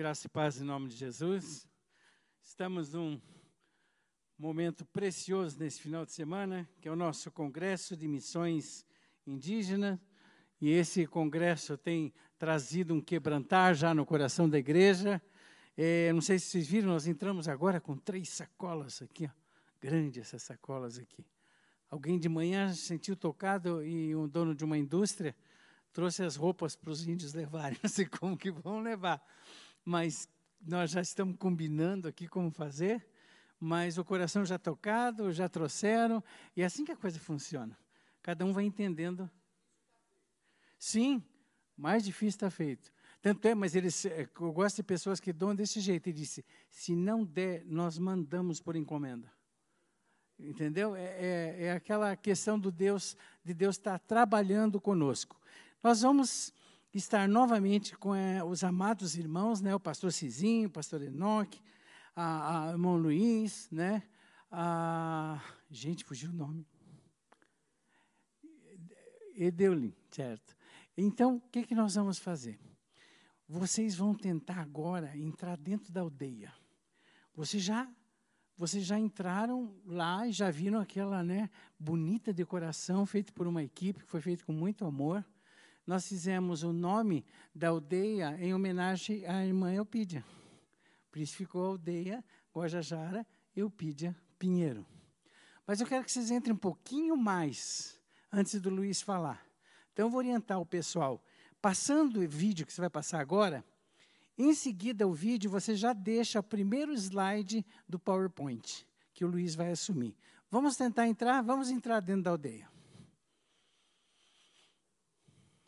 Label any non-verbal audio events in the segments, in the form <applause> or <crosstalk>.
Graça e paz em nome de Jesus. Estamos num momento precioso nesse final de semana, que é o nosso Congresso de Missões Indígenas. E esse congresso tem trazido um quebrantar já no coração da igreja. É, não sei se vocês viram, nós entramos agora com três sacolas aqui, ó. grande essas sacolas aqui. Alguém de manhã se sentiu tocado e um dono de uma indústria trouxe as roupas para os índios <laughs> levarem. Não sei como que vão levar, mas nós já estamos combinando aqui como fazer. Mas o coração já tocado, já trouxeram, e é assim que a coisa funciona. Cada um vai entendendo. Sim, mais difícil está feito. Tanto é, mas eles, é, eu gosto de pessoas que dão desse jeito. Ele disse: se não der, nós mandamos por encomenda. Entendeu? É, é, é aquela questão do Deus, de Deus estar trabalhando conosco. Nós vamos estar novamente com é, os amados irmãos, né, o pastor Cizinho, o pastor Enoque, a, a irmão Luiz, né, a, gente, fugiu o nome. Edeulin, certo. Então, o que, que nós vamos fazer? Vocês vão tentar agora entrar dentro da aldeia. Vocês já vocês já entraram lá e já viram aquela né, bonita decoração feita por uma equipe que foi feita com muito amor nós fizemos o nome da aldeia em homenagem à irmã Eupídia. Por isso ficou a aldeia Guajajara Eupídia Pinheiro. Mas eu quero que vocês entrem um pouquinho mais antes do Luiz falar. Então eu vou orientar o pessoal. Passando o vídeo que você vai passar agora, em seguida o vídeo você já deixa o primeiro slide do PowerPoint, que o Luiz vai assumir. Vamos tentar entrar? Vamos entrar dentro da aldeia. Jesus, Rei da Glória, meu coração, meu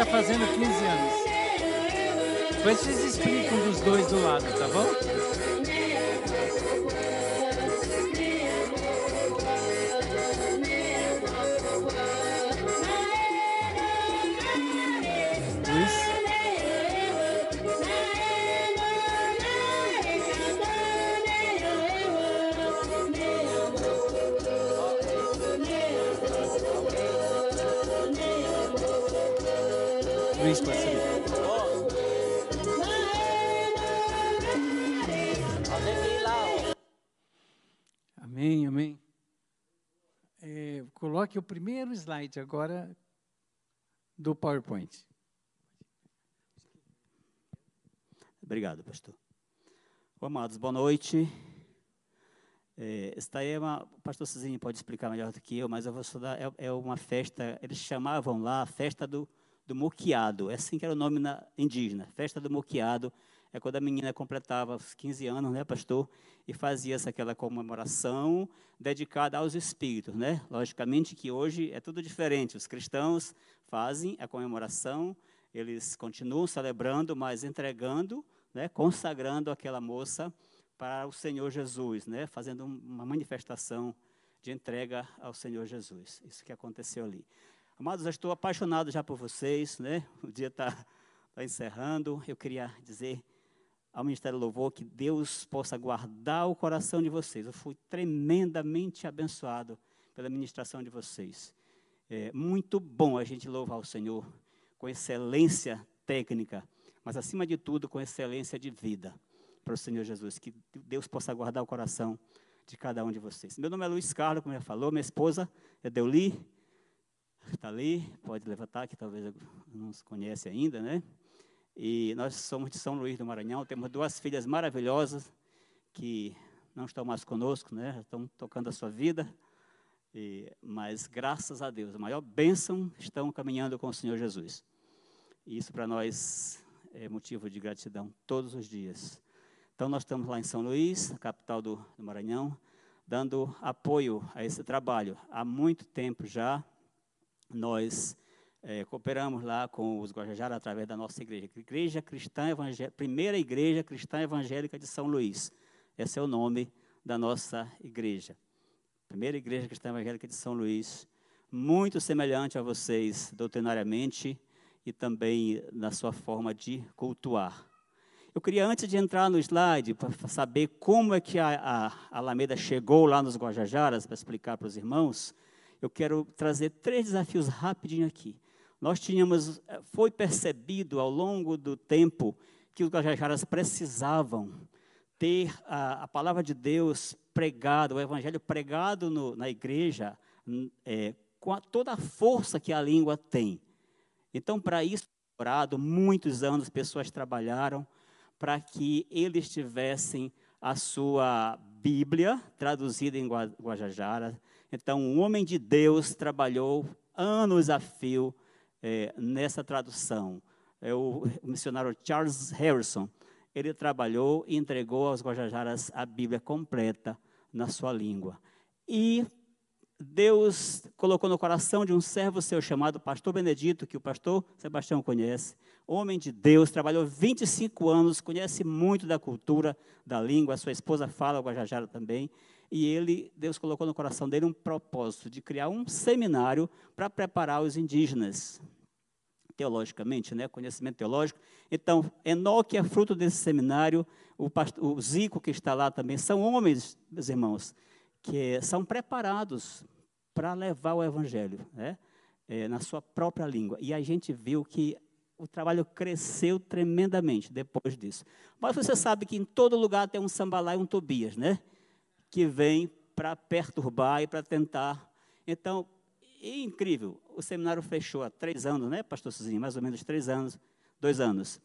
está fazendo 15 anos. Depois vocês explicam dos dois do lado, tá bom? Primeiro slide agora do PowerPoint. Obrigado, pastor. Amados, boa noite. É, esta é uma, o pastor Cizinho pode explicar melhor do que eu, mas eu vou estudar, é, é uma festa, eles chamavam lá a festa do, do moqueado, é assim que era o nome na, indígena, festa do moqueado, é quando a menina completava os 15 anos, né, pastor? E fazia-se aquela comemoração dedicada aos espíritos, né? Logicamente que hoje é tudo diferente. Os cristãos fazem a comemoração, eles continuam celebrando, mas entregando, né, consagrando aquela moça para o Senhor Jesus, né? Fazendo uma manifestação de entrega ao Senhor Jesus. Isso que aconteceu ali. Amados, eu estou apaixonado já por vocês, né? <laughs> O dia está tá encerrando. Eu queria dizer ao Ministério Louvor, que Deus possa guardar o coração de vocês. Eu fui tremendamente abençoado pela ministração de vocês. É muito bom a gente louvar o Senhor com excelência técnica, mas acima de tudo com excelência de vida para o Senhor Jesus. Que Deus possa guardar o coração de cada um de vocês. Meu nome é Luiz Carlos, como já falou, minha esposa é Deuli, está ali, pode levantar, que talvez não se conhece ainda, né? E nós somos de São Luís do Maranhão, temos duas filhas maravilhosas que não estão mais conosco, né? Estão tocando a sua vida. E, mas graças a Deus, a maior bênção estão caminhando com o Senhor Jesus. E isso para nós é motivo de gratidão todos os dias. Então nós estamos lá em São Luís, capital do, do Maranhão, dando apoio a esse trabalho. Há muito tempo já nós é, cooperamos lá com os Guajajara através da nossa igreja, Igreja Cristã Evangélica, Primeira Igreja Cristã Evangélica de São Luís. Esse é o nome da nossa igreja. Primeira Igreja Cristã Evangélica de São Luís, muito semelhante a vocês doutrinariamente e também na sua forma de cultuar. Eu queria, antes de entrar no slide, para saber como é que a, a Alameda chegou lá nos Guajajaras, para explicar para os irmãos, eu quero trazer três desafios rapidinho aqui. Nós tínhamos, eh, foi percebido ao longo do tempo que os Guajajaras precisavam ter a, a palavra de Deus pregada, o evangelho pregado no, na igreja, é, com a, toda a força que a língua tem. Então, para isso, muitos anos, pessoas trabalharam, para que eles tivessem a sua Bíblia traduzida em Guajajara. Então, um homem de Deus trabalhou anos a fio é, nessa tradução. É o missionário Charles Harrison. Ele trabalhou e entregou aos Guajajaras a Bíblia completa na sua língua. E Deus colocou no coração de um servo seu chamado Pastor Benedito, que o pastor Sebastião conhece, homem de Deus, trabalhou 25 anos, conhece muito da cultura, da língua, sua esposa fala Guajajara também, e ele, Deus colocou no coração dele um propósito de criar um seminário para preparar os indígenas, teologicamente, né, conhecimento teológico. Então, Enoque é fruto desse seminário, o, o Zico que está lá também, são homens, meus irmãos, que são preparados para levar o evangelho, né? É, na sua própria língua. E a gente viu que o trabalho cresceu tremendamente depois disso. Mas você sabe que em todo lugar tem um sambalá e um Tobias, né? Que vem para perturbar e para tentar. Então, é incrível. O seminário fechou há três anos, né, pastor Cizinho? Mais ou menos três anos, dois anos.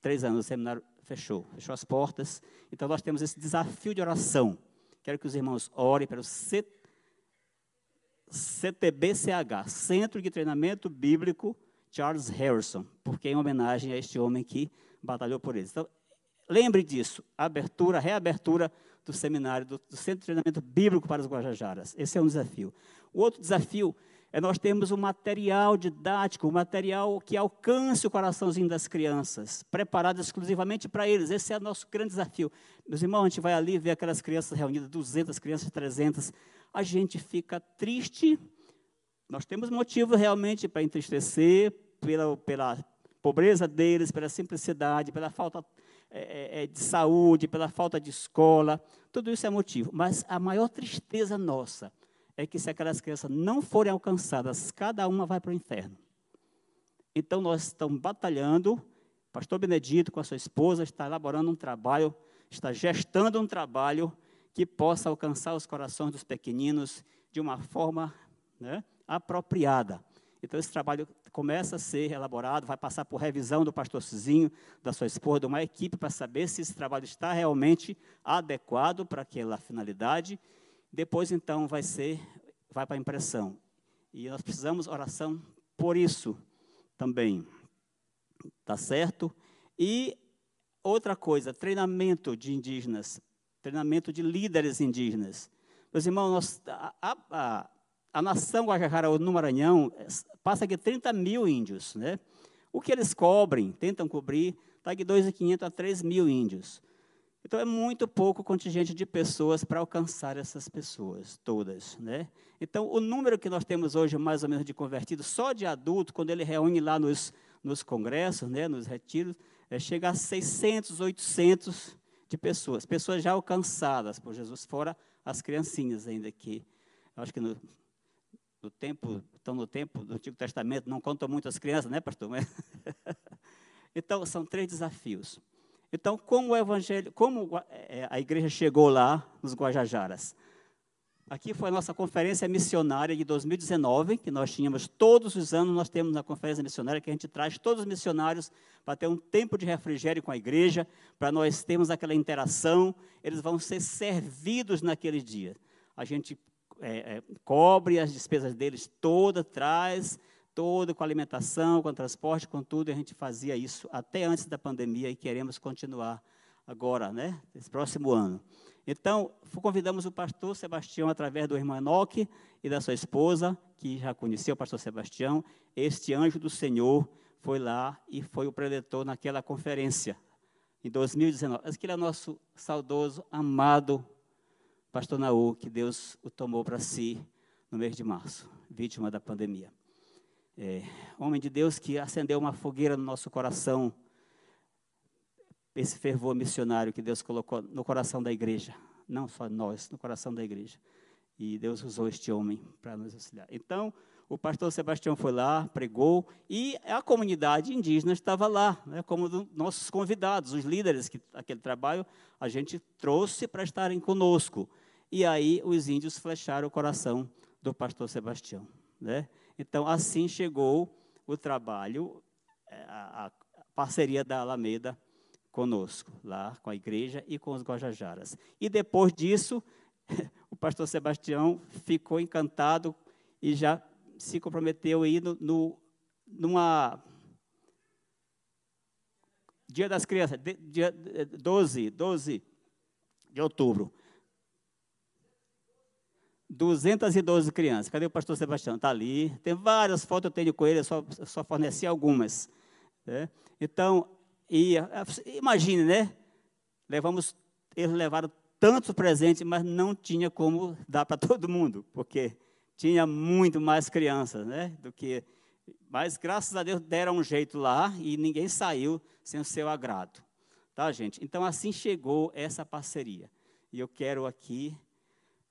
Três anos o seminário fechou, fechou as portas. Então, nós temos esse desafio de oração Quero que os irmãos orem para o C, CTBCH, Centro de Treinamento Bíblico Charles Harrison, porque é em homenagem a este homem que batalhou por eles. Então, lembre disso, abertura, reabertura do seminário, do, do Centro de Treinamento Bíblico para os Guajajaras. Esse é um desafio. O outro desafio é nós termos um material didático, um material que alcance o coraçãozinho das crianças, preparado exclusivamente para eles. Esse é o nosso grande desafio. Meus irmãos, a gente vai ali ver aquelas crianças reunidas, 200 crianças, 300. A gente fica triste. Nós temos motivo realmente para entristecer pela, pela pobreza deles, pela simplicidade, pela falta é, é, é, de saúde, pela falta de escola. Tudo isso é motivo. Mas a maior tristeza nossa é que se aquelas crianças não forem alcançadas, cada uma vai para o inferno. Então nós estamos batalhando, pastor Benedito com a sua esposa está elaborando um trabalho, está gestando um trabalho que possa alcançar os corações dos pequeninos de uma forma né, apropriada. Então esse trabalho começa a ser elaborado, vai passar por revisão do pastor Cizinho, da sua esposa, de uma equipe para saber se esse trabalho está realmente adequado para aquela finalidade depois, então, vai ser, vai para a impressão. E nós precisamos oração por isso também. Tá certo? E outra coisa, treinamento de indígenas, treinamento de líderes indígenas. Meus irmãos, nós, a, a, nação Guajajara no Maranhão passa aqui 30 mil índios, né? O que eles cobrem, tentam cobrir, está de 2.500 a 3 mil índios. Então é muito pouco contingente de pessoas para alcançar essas pessoas todas, né? Então o número que nós temos hoje mais ou menos de convertidos só de adulto, quando ele reúne lá nos, nos congressos, né, nos retiros, é, chega a 600, 800 de pessoas, pessoas já alcançadas por Jesus, fora as criancinhas ainda que acho que no, no tempo, estão no tempo do Antigo Testamento, não contam muito as crianças, né, pastor? <laughs> então, são três desafios. Então, como o evangelho, como é, a igreja chegou lá nos Guajajaras? Aqui foi a nossa conferência missionária de 2019, que nós tínhamos todos os anos, nós temos a conferência missionária que a gente traz todos os missionários para ter um tempo de refrigério com a igreja, para nós termos aquela interação, eles vão ser servidos naquele dia. A gente é, é, cobre as despesas deles toda, traz todo com alimentação, com transporte, com tudo, e a gente fazia isso até antes da pandemia e queremos continuar agora, né, esse próximo ano. Então, convidamos o pastor Sebastião através do irmão Enoque e da sua esposa, que já conheceu o pastor Sebastião. Este anjo do Senhor foi lá e foi o preletor naquela conferência, em 2019. Aquele é nosso saudoso, amado pastor Naú, que Deus o tomou para si no mês de março, vítima da pandemia. É, homem de Deus que acendeu uma fogueira no nosso coração, esse fervor missionário que Deus colocou no coração da igreja, não só nós, no coração da igreja. E Deus usou este homem para nos auxiliar. Então, o pastor Sebastião foi lá, pregou, e a comunidade indígena estava lá, né, como do, nossos convidados, os líderes que aquele trabalho a gente trouxe para estarem conosco. E aí os índios flecharam o coração do pastor Sebastião. Né? Então, assim chegou o trabalho, é, a, a parceria da Alameda conosco, lá com a igreja e com os Guajajaras. E depois disso, <laughs> o pastor Sebastião ficou encantado e já se comprometeu aí no, no numa Dia das Crianças, dia 12, 12 de outubro. 212 crianças. Cadê o pastor Sebastião? Está ali. Tem várias fotos, eu tenho com ele, eu só, só forneci algumas. Né? Então, e, imagine, né? Levamos, eles levaram tantos presentes, mas não tinha como dar para <laughs> todo mundo, porque tinha muito mais crianças, né? Do que, mas graças a Deus deram um jeito lá e ninguém saiu sem o seu agrado, tá, gente? Então assim chegou essa parceria. E eu quero aqui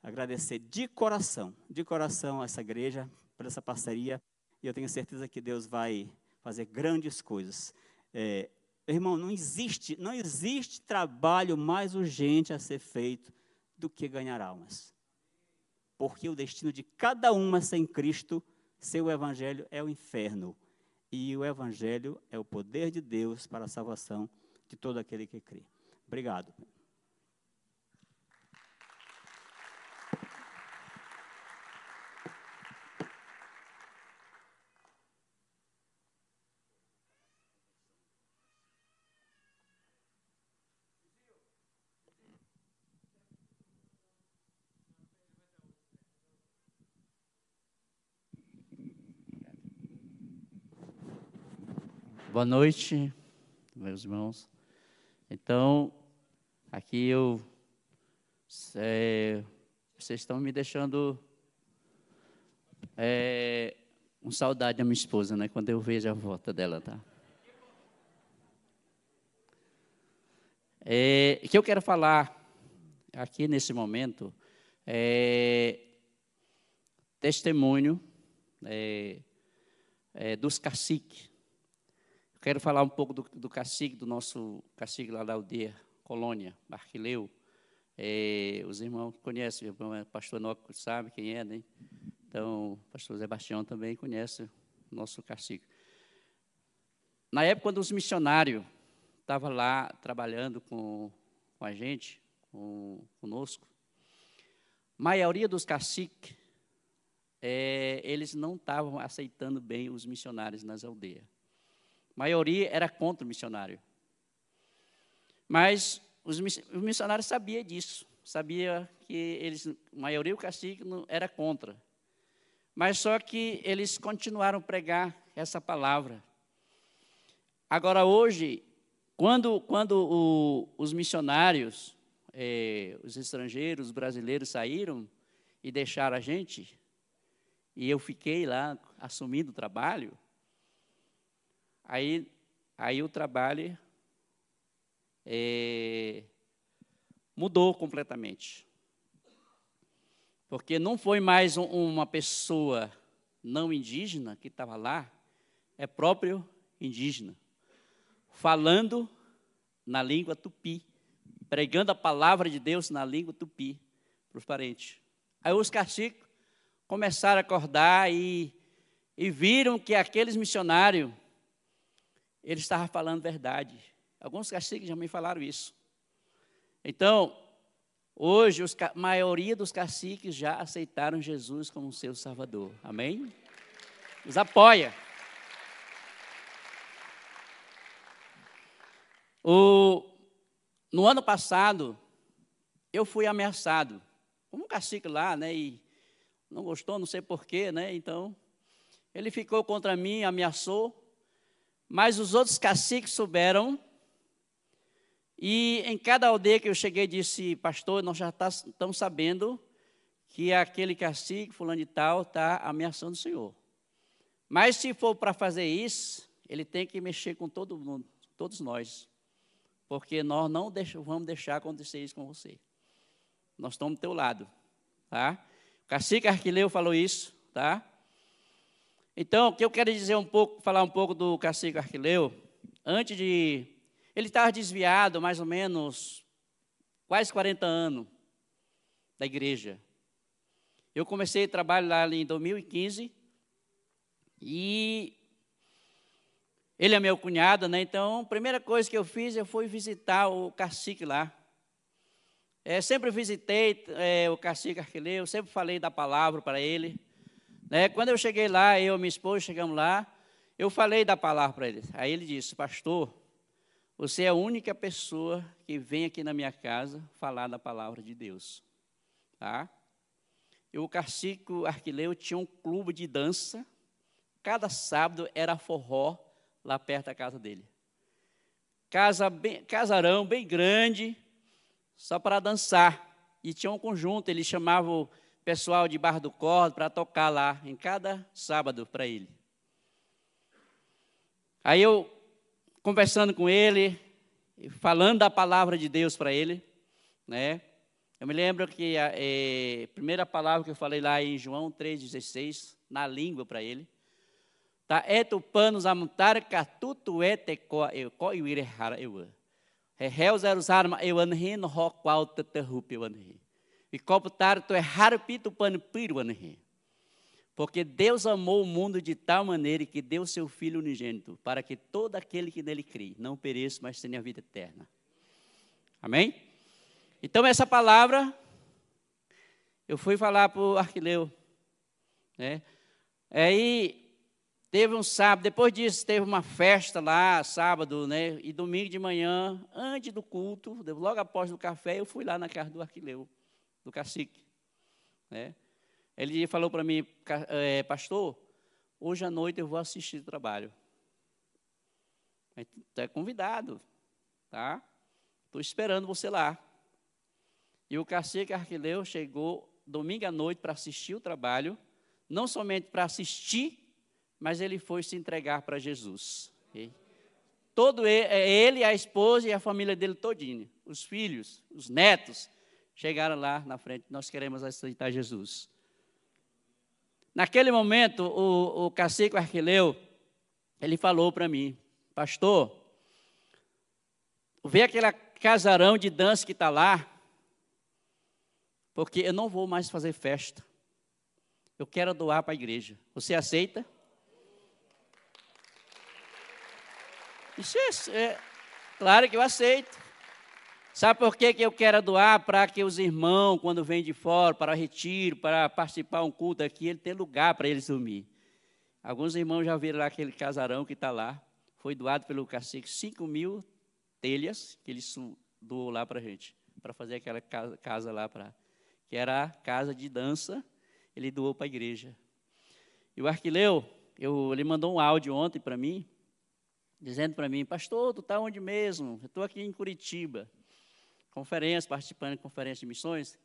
agradecer de coração, de coração essa igreja por essa parceria. E eu tenho certeza que Deus vai fazer grandes coisas. É, irmão, não existe, não existe trabalho mais urgente a ser feito do que ganhar almas. Porque o destino de cada uma sem Cristo, seu evangelho é o inferno. E o evangelho é o poder de Deus para a salvação de todo aquele que crê. Obrigado. Boa noite, meus irmãos. Então, aqui eu. É, vocês estão me deixando é, um saudade da minha esposa, né? Quando eu vejo a volta dela, tá? É, que eu quero falar aqui nesse momento é testemunho é, é, dos caciques Quero falar um pouco do, do cacique, do nosso cacique lá da aldeia, Colônia, Barquileu. É, os irmãos conhecem, o pastor Noco sabe quem é, né? Então, o pastor Sebastião também conhece o nosso cacique. Na época, quando os missionários estavam lá trabalhando com, com a gente, com, conosco, a maioria dos caciques, é, eles não estavam aceitando bem os missionários nas aldeias. Maioria era contra o missionário. Mas os missionários sabiam disso, sabia que eles, a maioria o cacique era contra. Mas só que eles continuaram a pregar essa palavra. Agora hoje, quando, quando o, os missionários, eh, os estrangeiros, os brasileiros saíram e deixaram a gente, e eu fiquei lá assumindo o trabalho, Aí, aí o trabalho é, mudou completamente. Porque não foi mais um, uma pessoa não indígena que estava lá, é próprio indígena, falando na língua tupi, pregando a palavra de Deus na língua tupi para os parentes. Aí os caciques começaram a acordar e, e viram que aqueles missionários, eles estavam falando verdade. Alguns caciques já me falaram isso. Então, hoje, a maioria dos caciques já aceitaram Jesus como seu Salvador. Amém? Os apoia. O, no ano passado, eu fui ameaçado. Como um cacique lá, né? E não gostou, não sei porquê, né? Então, ele ficou contra mim, ameaçou. Mas os outros caciques souberam e em cada aldeia que eu cheguei, disse, pastor, nós já tá, estamos sabendo que aquele cacique, fulano de tal, está ameaçando o senhor. Mas se for para fazer isso, ele tem que mexer com todo mundo, todos nós. Porque nós não vamos deixar acontecer isso com você. Nós estamos do teu lado. Tá? O cacique Arquileu falou isso, tá? Então, o que eu quero dizer um pouco, falar um pouco do cacique Arquileu, antes de ele estava desviado mais ou menos quase 40 anos da igreja. Eu comecei trabalho lá em 2015 e ele é meu cunhado, né? Então, a primeira coisa que eu fiz, eu fui visitar o cacique lá. É, sempre visitei é, o cacique Arquileu, sempre falei da palavra para ele. Né? Quando eu cheguei lá, eu e minha esposa chegamos lá, eu falei da palavra para ele. Aí ele disse, pastor, você é a única pessoa que vem aqui na minha casa falar da palavra de Deus. Tá? E o cacique Arquileu tinha um clube de dança. Cada sábado era forró lá perto da casa dele. Casa bem, casarão bem grande, só para dançar. E tinha um conjunto, ele chamava pessoal de Barra do Cordo para tocar lá, em cada sábado para ele. Aí eu conversando com ele, falando da palavra de Deus para ele, né? Eu me lembro que a é, primeira palavra que eu falei lá em João 3,16, na língua para ele, tá? Etupanos amontar catutu eteco eu co eu ire hara eu. É réu zero zarma eu anhi no ho qual teterup eu anhi. E copo tar tu é harpito pan piru anhi. Porque Deus amou o mundo de tal maneira que deu seu Filho unigênito, para que todo aquele que nele crê não pereça, mas tenha a vida eterna. Amém? Então, essa palavra, eu fui falar para o Arquileu. Né? Aí, teve um sábado, depois disso, teve uma festa lá, sábado, né? E domingo de manhã, antes do culto, logo após o café, eu fui lá na casa do Arquileu, do cacique. Né? Ele falou para mim, é, pastor, hoje à noite eu vou assistir o trabalho. Tu é convidado, tá? Estou esperando você lá. E o cacique Arquileu chegou domingo à noite para assistir o trabalho, não somente para assistir, mas ele foi se entregar para Jesus. E todo ele, é, ele, a esposa e a família dele todinho, os filhos, os netos, chegaram lá na frente. Nós queremos aceitar Jesus. Naquele momento, o, o cacique Arquileu, ele falou para mim, pastor, vê aquele casarão de dança que está lá, porque eu não vou mais fazer festa. Eu quero doar para a igreja. Você aceita? Isso é, é, claro que eu aceito. Sabe por que, que eu quero doar? Para que os irmãos, quando vêm de fora, para retiro, para participar um culto aqui, ele tem lugar para eles dormir. Alguns irmãos já viram lá aquele casarão que está lá. Foi doado pelo cacique 5 mil telhas que ele doou lá para a gente, para fazer aquela casa, casa lá, pra, que era a casa de dança, ele doou para a igreja. E o Arquileu, eu, ele mandou um áudio ontem para mim, dizendo para mim, pastor, tu está onde mesmo? Eu estou aqui em Curitiba conferência, participando de conferência de missões,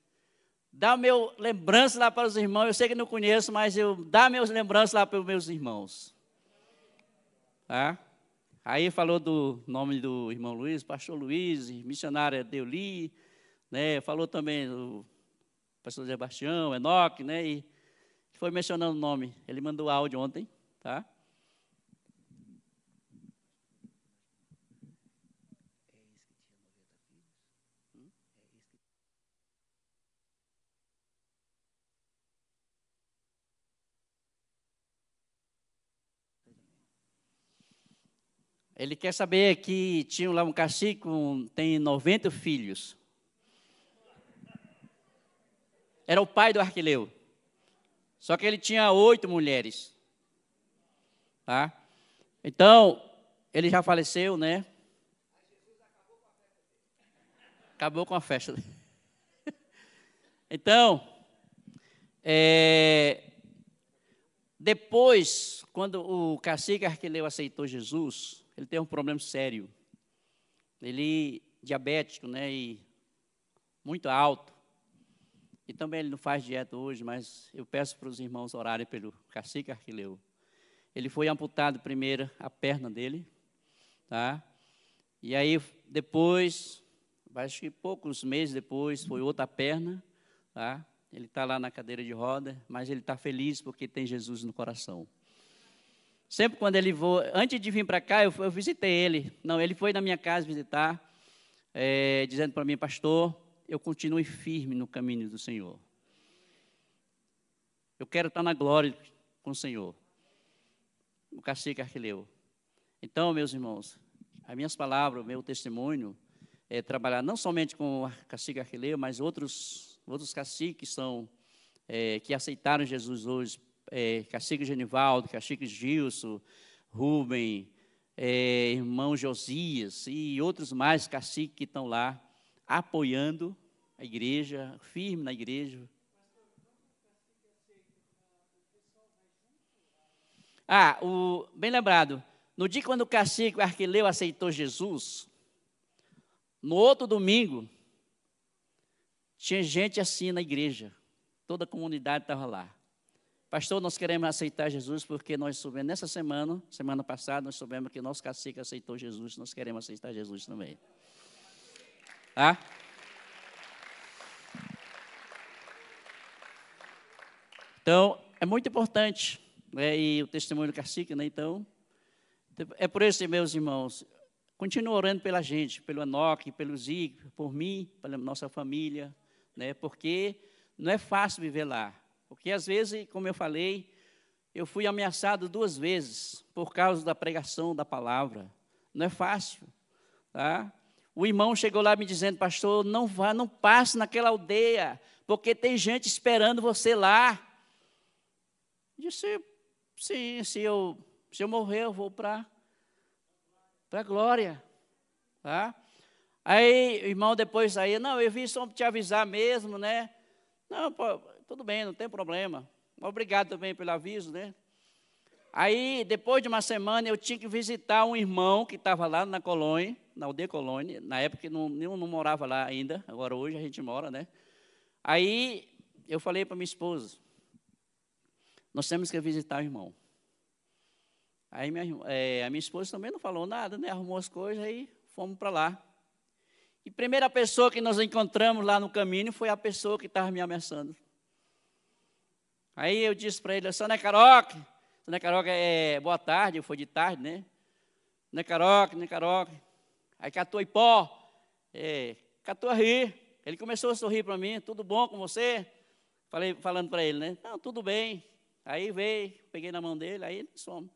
dá meu lembrança lá para os irmãos. Eu sei que não conheço, mas eu dá meus lembranças lá para os meus irmãos. Tá? Aí falou do nome do irmão Luiz, pastor Luiz, missionária Deuli, né? Falou também do pastor Sebastião, Enoque, né? E foi mencionando o nome. Ele mandou áudio ontem, tá? Ele quer saber que tinha lá um cacique, com, tem 90 filhos. Era o pai do Arquileu. Só que ele tinha oito mulheres. Tá? Então, ele já faleceu, né? Acabou com a festa. <laughs> Então, é, depois, quando o cacique Arquileu aceitou Jesus, ele tem um problema sério. Ele diabético, né, e muito alto. E também ele não faz dieta hoje, mas eu peço para os irmãos orarem pelo cacique Arquileu. Ele foi amputado primeiro a perna dele, tá? E aí depois, acho que poucos meses depois, foi outra perna, tá? Ele está lá na cadeira de roda, mas ele está feliz porque tem Jesus no coração. Sempre quando ele voa, antes de vir para cá, eu, eu, visitei ele. Não, ele foi na minha casa visitar, é, dizendo para mim, pastor, eu continue firme no caminho do Senhor. Eu quero estar na glória com o Senhor. O cacique Arquileu. Então, meus irmãos, as minhas palavras, o meu testemunho é trabalhar não somente com o cacique Arquileu, mas outros, outros caciques são, é, que aceitaram Jesus hoje é, Cacique Genivaldo, Cacique Gilson, Rubem, é, irmão Josias e outros mais caciques que estão lá apoiando a igreja, firme na igreja. Ah, o, bem lembrado, no dia quando o cacique Arquileu aceitou Jesus, no outro domingo, tinha gente assim na igreja, toda a comunidade estava lá. Pastor, nós queremos aceitar Jesus porque nós soubemos, nessa semana, semana passada, nós soubemos que nosso cacique aceitou Jesus, nós queremos aceitar Jesus também. Tá? Então, é muito importante, né, e o testemunho do cacique, né, então, é por isso, meus irmãos, continue orando pela gente, pelo Enoque, pelo Zig, por mim, pela nossa família, né, porque não é fácil viver lá. Porque às vezes, como eu falei, eu fui ameaçado duas vezes por causa da pregação da palavra. Não é fácil, tá? O irmão chegou lá me dizendo, pastor, não vá, não passe naquela aldeia, porque tem gente esperando você lá. Eu disse, sim, se eu, se eu morrer, eu vou para a glória. Tá? Aí irmão depois aí, não, eu vim só te avisar mesmo, né? Não, pô, tudo bem, não tem problema. Obrigado também pelo aviso, né? Aí, depois de uma semana, eu tinha que visitar um irmão que estava lá na colônia, na aldeia colônia, na época não, não, não morava lá ainda, agora hoje a gente mora, né? Aí, eu falei para minha esposa, nós temos que visitar o irmão. Aí, minha, é, a minha esposa também não falou nada, né? Arrumou as coisas, aí fomos para lá. E a primeira pessoa que nós encontramos lá no caminho foi a pessoa que estava me ameaçando. Aí eu disse para ele, Sônia Caroque, Sônia Caroque é boa tarde, foi de tarde, né? Né Caroque, né Caroque. Aí catou Ipó, é, catou a rir. Ele começou a sorrir para mim, tudo bom com você? Falei, falando para ele, né? Não, tudo bem. Aí veio, peguei na mão dele, aí somos.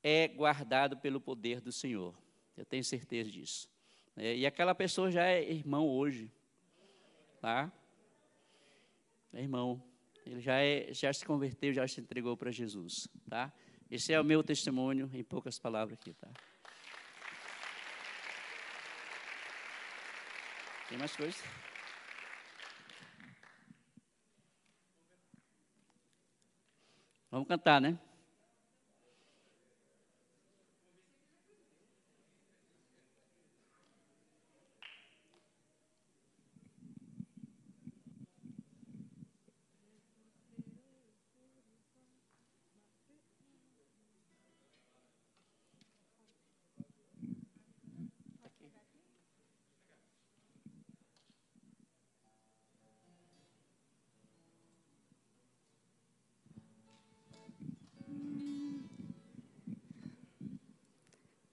É guardado pelo poder do Senhor. Eu tenho certeza disso. É, e aquela pessoa já é irmão hoje. Tá? Irmão, ele já, é, já se converteu, já se entregou para Jesus, tá? Esse é o meu testemunho, em poucas palavras aqui, tá? Tem mais coisas? Vamos cantar, né?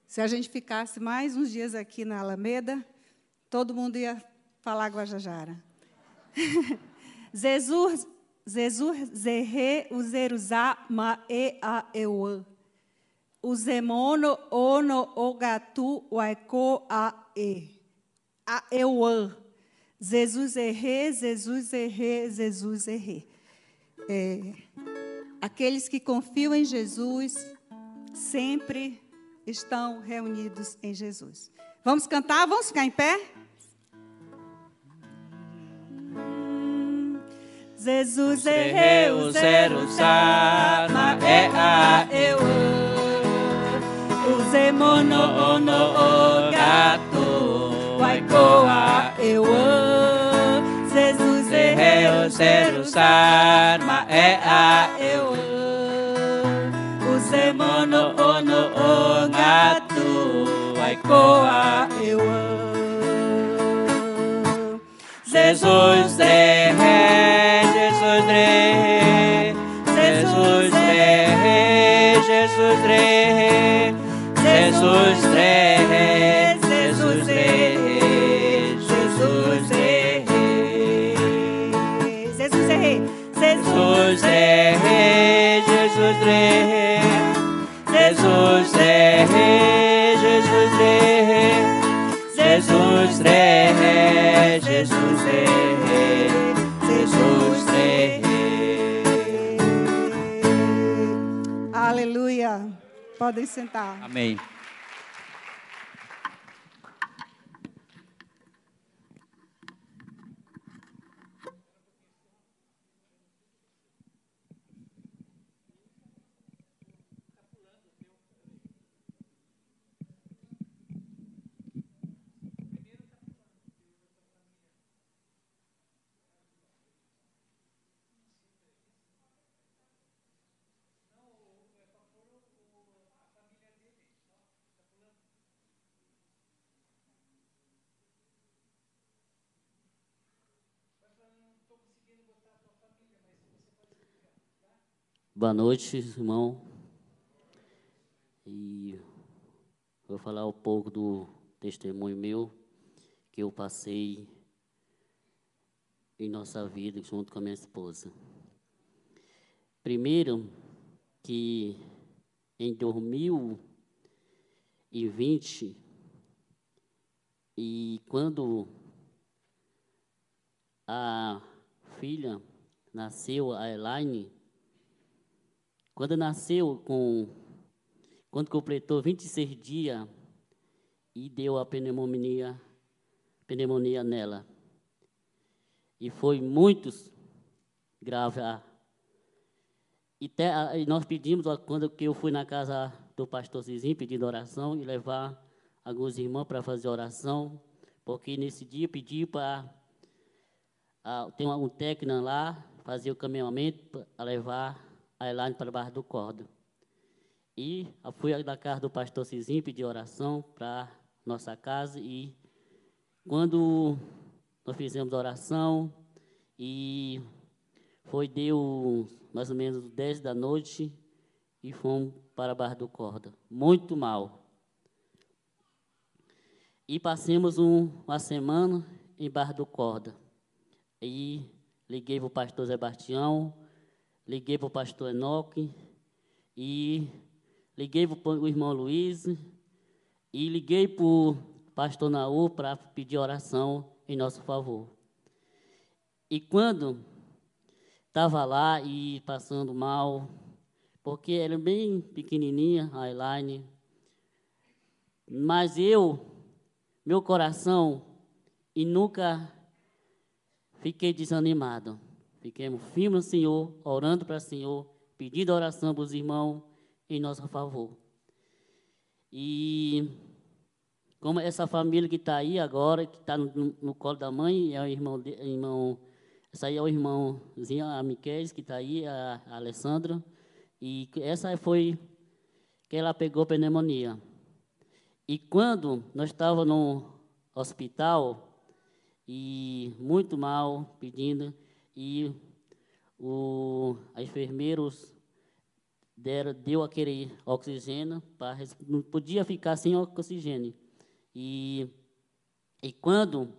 Se a gente ficasse mais uns dias aqui na Alameda, todo mundo ia falar Guajajara. Jesus, Jesus, Zerre, Uzeruzá, Ma, E, A, Euã. Uzemono, Ono, Ogatu, Waiko, A, E. Euã. Jesus errê, Jesus errê, Jesus errê. É, aqueles que confiam em Jesus sempre estão reunidos em Jesus. Vamos cantar? Vamos ficar em pé? Jesus o zero, sama, é a eu. O zemono, ono, o gato, waikoa, eu. Jesus o zero, sama, é a eu se mono mono'ono o vai waikoa eu Jesus de ré, Jesus de ré, Jesus de ré, Jesus de ré, Jesus de ré. Jesus rei, Jesus rei, Jesus rei. Aleluia. Podem sentar. Amém. Boa noite, irmão. E vou falar um pouco do testemunho meu que eu passei em nossa vida junto com a minha esposa. Primeiro, que em 2020, e quando a filha nasceu, a Elaine, quando nasceu com quando completou 26 dias e deu a pneumonia pneumonia nela. E foi muito grave. E, a- e nós pedimos, quando que eu fui na casa do pastor Cizinho pedindo oração e levar alguns irmãos para fazer oração, porque nesse dia pedi para tem um técnico lá, fazer o caminhamento para levar a Elaine para baixo do cordo. E fui na casa do pastor Cizinho pedir oração para nossa casa e quando nós fizemos a oração e foi deu mais ou menos 10 da noite e fomos para baixo do corda. Muito mal. E passamos um- uma semana em Barra do Corda. E liguei para o pastor Sebastião, liguei para o pastor Enoque, e liguei para o irmão Luiz, e liguei para o pastor Naú para pedir oração em nosso favor. E quando estava lá e passando mal, porque era bem pequenininha a Elaine, mas eu, meu coração, e nunca fiquei desanimado. Fiquemos firmes no Senhor, orando para o Senhor, pedindo oração para os irmãos em nosso favor. E como essa família que está aí agora, que está no, no- colo da mãe, é o irmão, irmão essa aí é o irmãozinho, a Miquel, que está aí, a, a Alessandra. E essa foi que ela pegou pneumonia. E quando nós estávamos no hospital, e muito mal, pedindo, e o, a enfermeiros deram, deu aquele oxigênio, pra, não podia ficar sem oxigênio. E, e quando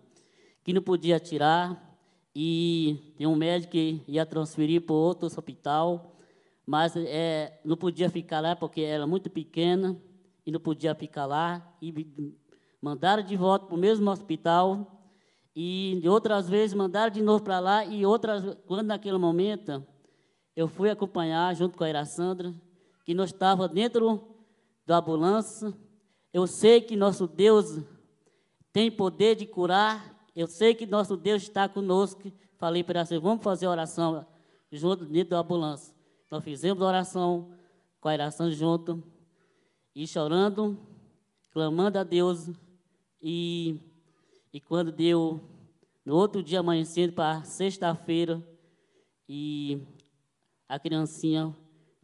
que não podia tirar, e tem um médico que ia transferir para outro hospital, mas é, não podia ficar lá porque era muito pequena e não podia ficar lá. E mandaram de volta para o mesmo hospital e outras vezes mandaram de novo para lá e outras quando naquele momento eu fui acompanhar junto com a Iracandra, que nós estava dentro da ambulância. Eu sei que nosso Deus tem poder de curar eu sei que nosso Deus está conosco. Falei para você, vamos fazer oração junto dentro da ambulância. Nós fizemos oração com a oração junto, e chorando, clamando a Deus. E, e quando deu, no outro dia amanhecendo para sexta-feira, e a criancinha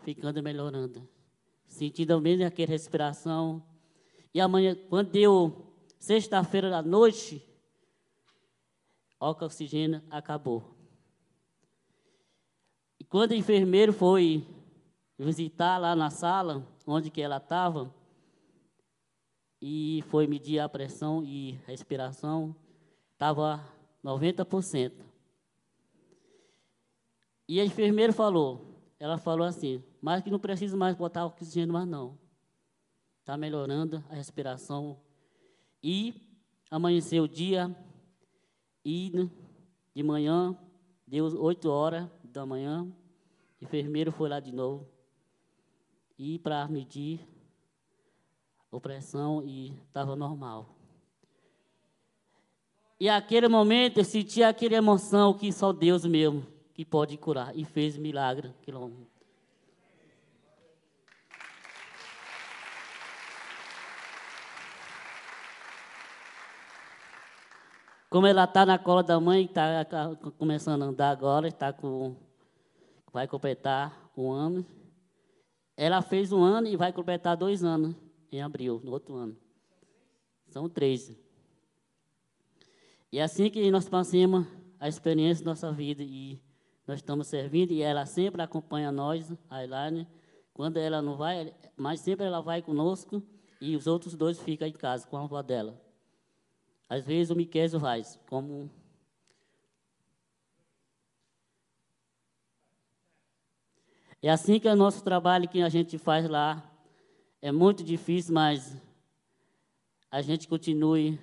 ficando melhorando, sentindo mesmo aquela respiração. E amanhã, quando deu sexta-feira à noite, o oxigênio acabou. E quando o enfermeiro foi visitar lá na sala, onde que ela estava, e foi medir a pressão e respiração, estava 90%. E a enfermeira falou, ela falou assim, mas que não precisa mais botar oxigênio mais não. Está melhorando a respiração. E amanheceu o dia, e de manhã, deu 8 horas da manhã, o enfermeiro foi lá de novo. E para medir a pressão e estava normal. E aquele momento eu senti aquela emoção que só Deus mesmo que pode curar. E fez milagre. Aquele momento. Como ela está na cola da mãe, está começando a andar agora, está com, vai completar um ano. Ela fez um ano e vai completar dois anos em abril, no outro ano. São três. E é assim que nós passamos a experiência da nossa vida e nós estamos servindo e ela sempre acompanha nós, a Elaine. Quando ela não vai, mas sempre ela vai conosco e os outros dois ficam em casa com a avó dela. Às vezes o Miquel faz, como É assim que é o nosso trabalho que a gente faz lá. É muito difícil, mas a gente continue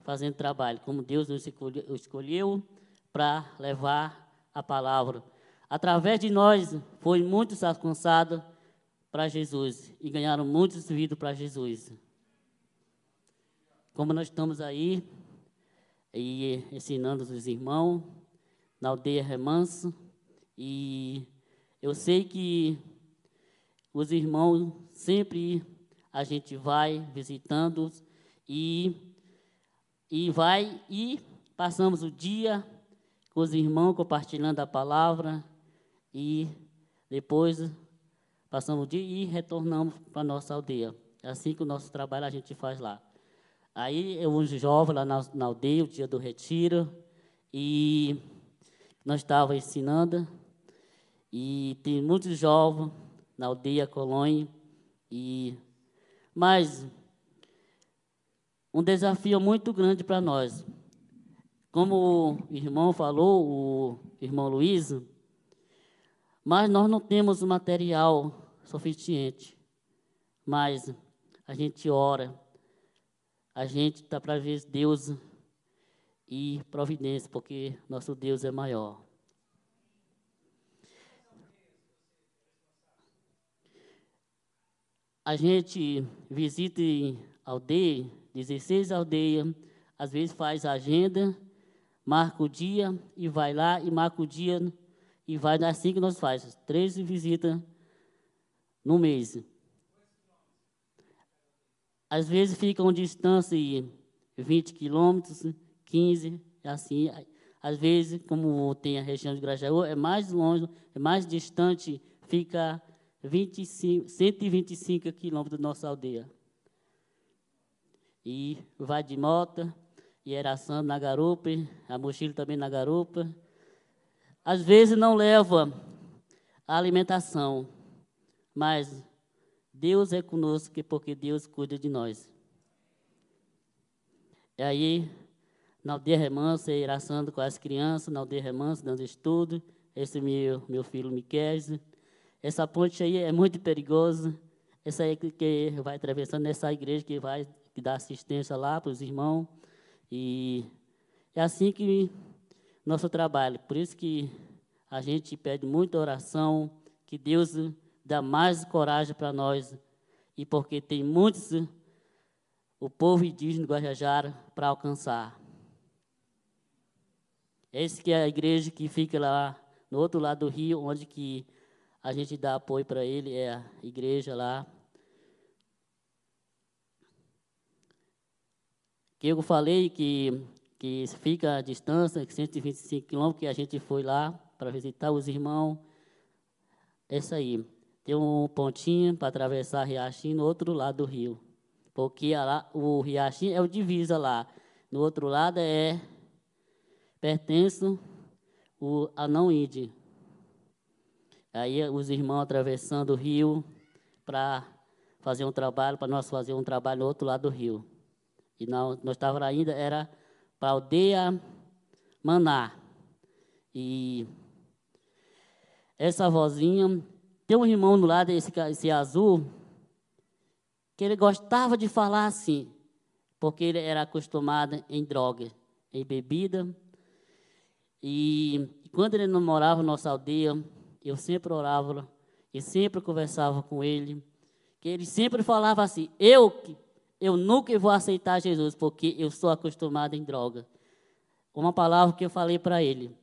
fazendo trabalho, como Deus nos escolheu para levar a palavra. Através de nós, foi muitos alcançados para Jesus e ganharam muitos vidas para Jesus como nós estamos aí e ensinando os irmãos na aldeia Remanso e eu sei que os irmãos sempre a gente vai visitando e e vai e passamos o dia com os irmãos compartilhando a palavra e depois passamos o dia e retornamos para a nossa aldeia. É assim que o nosso trabalho a gente faz lá. Aí eu, uns jovens lá na, na aldeia, o dia do retiro, e nós estávamos ensinando, e tem muitos jovens na aldeia Colônia, e, mas um desafio muito grande para nós. Como o irmão falou, o irmão Luiz, mas nós não temos material suficiente. Mas a gente ora, a gente está para ver Deus e providência, porque nosso Deus é maior. A gente visita aldeia, 16 aldeias, às vezes faz agenda, marca o dia e vai lá e marca o dia e vai assim que nós fazemos, 13 visitas no mês. Às vezes ficam distância de 20 quilômetros, 15, assim. Às vezes, como tem a região de Grajaú, é mais longe, é mais distante, fica 25, 125 quilômetros da nossa aldeia. E vai de moto, e eração na garupa, a mochila também na garupa. Às vezes não leva a alimentação, mas Deus é conosco porque Deus cuida de nós. E aí, na aldeia remanso, iraçando com as crianças, na aldeia remanso, dando estudo. Esse meu, meu filho Miquel. Essa ponte aí é muito perigosa. Essa aí que, que vai atravessando essa igreja que vai que dá assistência lá para os irmãos. E é assim que nosso trabalho. Por isso que a gente pede muita oração, que Deus dá mais coragem para nós. E porque tem muitos o povo indígena do Guajajara para alcançar. Esse que é a igreja que fica lá no outro lado do rio, onde que a gente dá apoio para ele, é a igreja lá. Que eu falei que, que fica a distância, 125 quilômetros, que a gente foi lá para visitar os irmãos. Essa aí. Tem um pontinho para atravessar a Riachinho no outro lado do rio. Porque a, o Riachinho é o divisa lá. No outro lado é pertence o anão índio. Aí os irmãos atravessando o rio para fazer um trabalho, para nós fazer um trabalho no outro lado do rio. E nós, nós estávamos ainda, era para a aldeia Maná. E essa vozinha, tem um irmão no lado, esse, esse azul, que ele gostava de falar assim, porque ele era acostumado em droga, em bebida, e quando ele não morava na nossa aldeia, eu sempre orava e sempre conversava com ele, que ele sempre falava assim: eu eu nunca vou aceitar Jesus porque eu sou acostumado em droga. Uma palavra que eu falei para ele.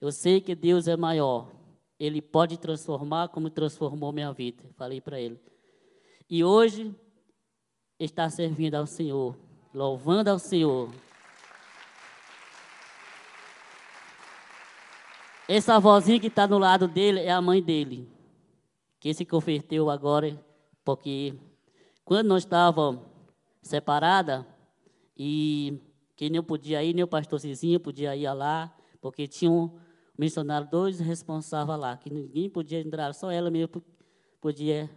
Eu sei que Deus é maior. Ele pode transformar como transformou minha vida. Falei para ele. E hoje está servindo ao Senhor, louvando ao Senhor. Essa vozinha que está do lado dele é a mãe dele, que se converteu agora, porque quando nós estávamos separadas, e que nem eu podia ir, nem o pastor Cizinho podia ir lá, porque tinha um missionário, dois responsáveis lá, que ninguém podia entrar, só ela mesmo podia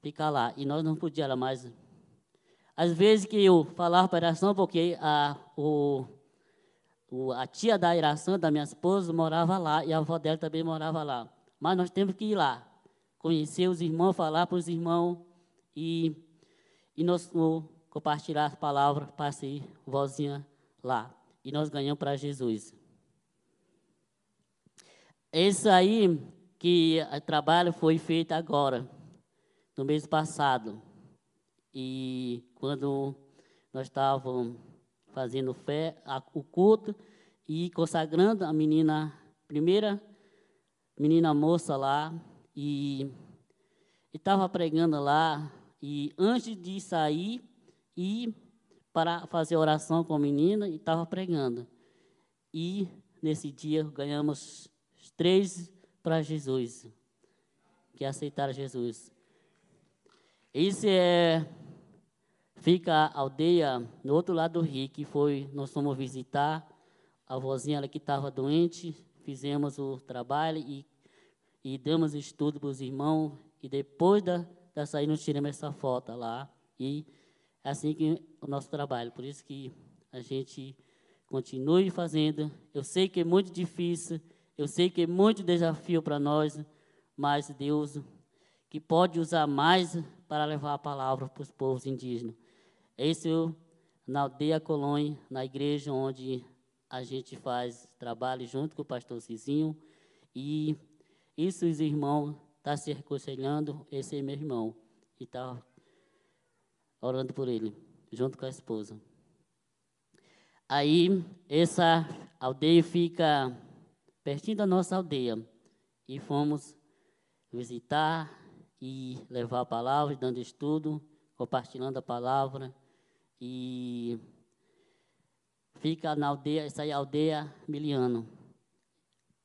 ficar lá. E nós não podíamos mais. Às vezes que eu falava para a oração, porque a, o a tia da Iração, da minha esposa, morava lá e a avó dela também morava lá. Mas nós temos que ir lá, conhecer os irmãos, falar para os irmãos e, e nós compartilhar as palavras para ser vozinha lá. E nós ganhamos para Jesus. Esse aí que o trabalho foi feito agora, no mês passado. E quando nós estávamos fazendo fé, a, o culto e consagrando a menina, primeira menina moça lá, e estava pregando lá, e antes de sair, e para fazer oração com a menina, e estava pregando. E nesse dia ganhamos três para Jesus, que aceitaram Jesus. Isso é Fica a aldeia no outro lado do rio, que foi, nós fomos visitar a vozinha que estava doente, fizemos o trabalho e, e damos estudo para os irmãos, e depois da, da sair nós tiramos essa foto lá, e é assim que o nosso trabalho, por isso que a gente continue fazendo, eu sei que é muito difícil, eu sei que é muito desafio para nós, mas Deus que pode usar mais para levar a palavra para os povos indígenas. Esse é na aldeia Colônia, na igreja onde a gente faz trabalho junto com o pastor Cizinho. E isso os irmãos tá se aconselhando, esse é meu irmão. E está orando por ele, junto com a esposa. Aí, essa aldeia fica pertinho da nossa aldeia. E fomos visitar e levar a palavra, dando estudo, compartilhando a palavra. E fica na aldeia, essa aí é a aldeia Miliano,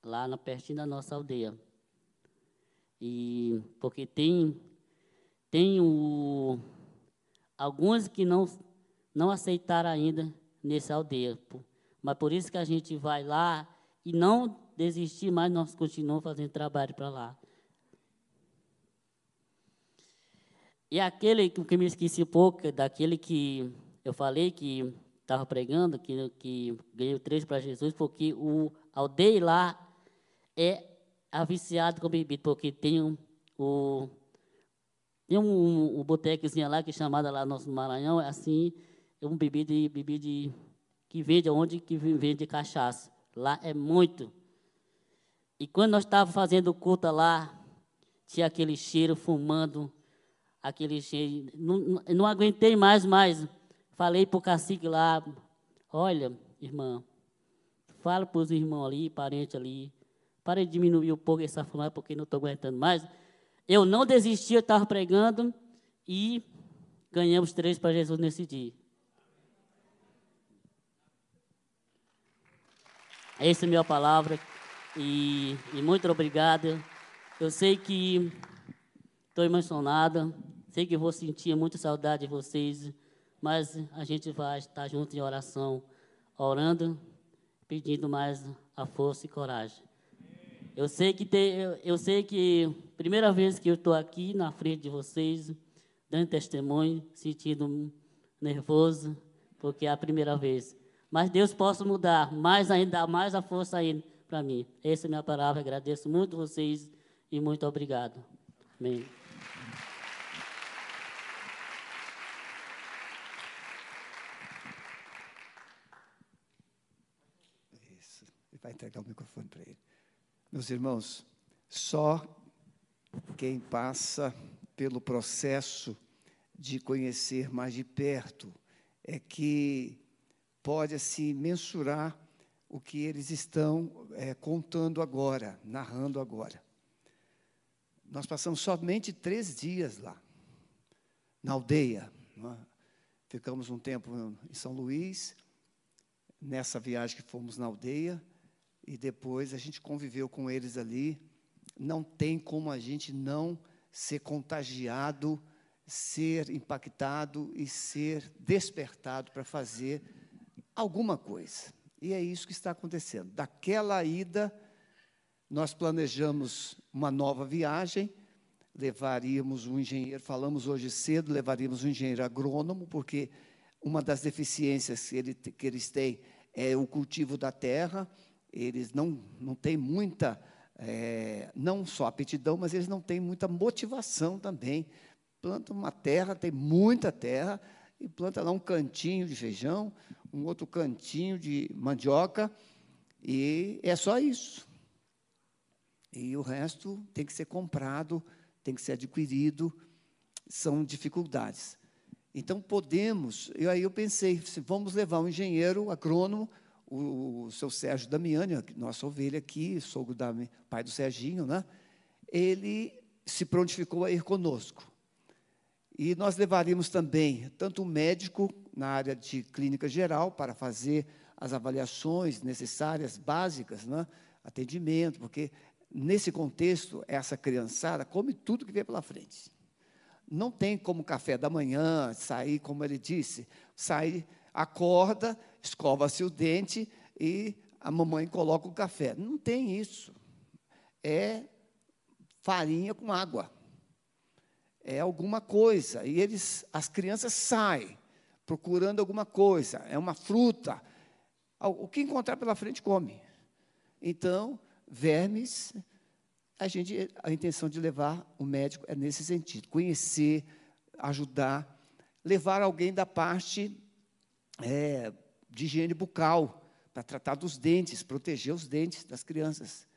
lá na pertinho da nossa aldeia. E porque tem tem o, alguns que não não aceitaram ainda nessa aldeia, mas por isso que a gente vai lá e não desistir, mas nós continuamos fazendo trabalho para lá. E aquele que me esqueci pouco, daquele que eu falei que estava pregando, que, que ganhei três para Jesus, porque o aldeia lá é aviciado com bebida, porque tem um, o, tem um, um, um botecozinho lá que é chamado lá no Maranhão, é assim, é um bebida, bebida que vende onde que vende cachaça. Lá é muito. E quando nós estávamos fazendo culto lá, tinha aquele cheiro fumando, aquele cheiro. Não, não aguentei mais, mais. Falei para o cacique lá, olha, irmã, fala para os irmãos ali, parentes ali, para de diminuir um pouco essa fumaça, porque não estou aguentando mais. Eu não desisti, eu estava pregando e ganhamos três para Jesus nesse dia. Essa é a minha palavra e, e muito obrigado. Eu sei que estou emocionada, sei que vou sentir muita saudade de vocês, mas a gente vai estar junto em oração, orando, pedindo mais a força e coragem. Eu sei que tem, eu, sei que primeira vez que eu estou aqui na frente de vocês, dando testemunho, sentindo nervoso, porque é a primeira vez. Mas Deus possa mudar mais ainda, mais a força ainda para mim. Essa é a minha palavra. Agradeço muito vocês e muito obrigado. Amém. Isso. Ele vai entregar o microfone para ele. Meus irmãos, só quem passa pelo processo de conhecer mais de perto é que pode assim mensurar o que eles estão é, contando agora, narrando agora. Nós passamos somente três dias lá, na aldeia. É? Ficamos um tempo em São Luís, nessa viagem que fomos na aldeia, e depois a gente conviveu com eles ali. Não tem como a gente não ser contagiado, ser impactado e ser despertado para fazer alguma coisa. E é isso que está acontecendo. Daquela ida, nós planejamos uma nova viagem, levaríamos um engenheiro, falamos hoje cedo, levaríamos um engenheiro agrônomo, porque uma das deficiências que, ele, que eles têm é o cultivo da terra, eles não, não têm muita, é, não só aptidão, mas eles não têm muita motivação também. Planta uma terra, tem muita terra, e planta lá um cantinho de feijão, um outro cantinho de mandioca, e é só isso. E o resto tem que ser comprado, tem que ser adquirido, são dificuldades. Então podemos, e aí eu pensei, vamos levar um engenheiro agrônomo, o, o seu Sérgio Damiani, nossa ovelha aqui, sogro da pai do Serginho, né? Ele se prontificou a ir conosco. E nós levaríamos também tanto um médico na área de clínica geral para fazer as avaliações necessárias, básicas, né? atendimento, porque nesse contexto, essa criançada come tudo que vem pela frente. Não tem como café da manhã, sair, como ele disse, sair, acorda, escova-se o dente e a mamãe coloca o café. Não tem isso. É farinha com água é alguma coisa. E eles, as crianças saem procurando alguma coisa, é uma fruta. O que encontrar pela frente come. Então, vermes, a gente, a intenção de levar o médico é nesse sentido, conhecer, ajudar, levar alguém da parte é, de higiene bucal para tratar dos dentes, proteger os dentes das crianças.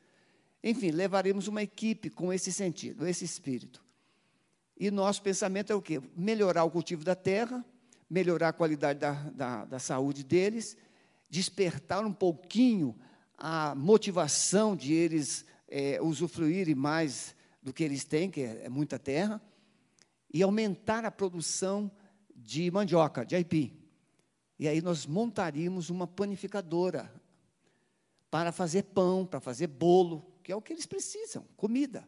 Enfim, levaremos uma equipe com esse sentido, esse espírito. E nosso pensamento é o quê? Melhorar o cultivo da terra, melhorar a qualidade da, da, da saúde deles, despertar um pouquinho a motivação de eles é, usufruírem mais do que eles têm, que é, é muita terra, e aumentar a produção de mandioca, de aipim. E aí nós montaríamos uma panificadora para fazer pão, para fazer bolo, que é o que eles precisam, comida.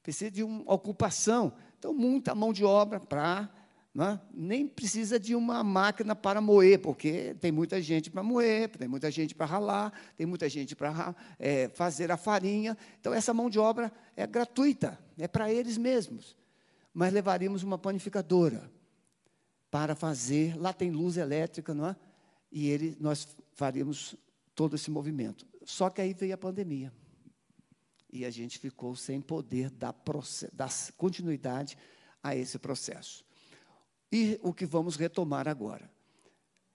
Precisa de uma ocupação. Então, muita mão de obra para. Né? Nem precisa de uma máquina para moer, porque tem muita gente para moer, tem muita gente para ralar, tem muita gente para é, fazer a farinha. Então, essa mão de obra é gratuita, é para eles mesmos. mas levaríamos uma panificadora para fazer. Lá tem luz elétrica, não é? E ele, nós faríamos todo esse movimento. Só que aí veio a pandemia. E a gente ficou sem poder dar, dar continuidade a esse processo. E o que vamos retomar agora?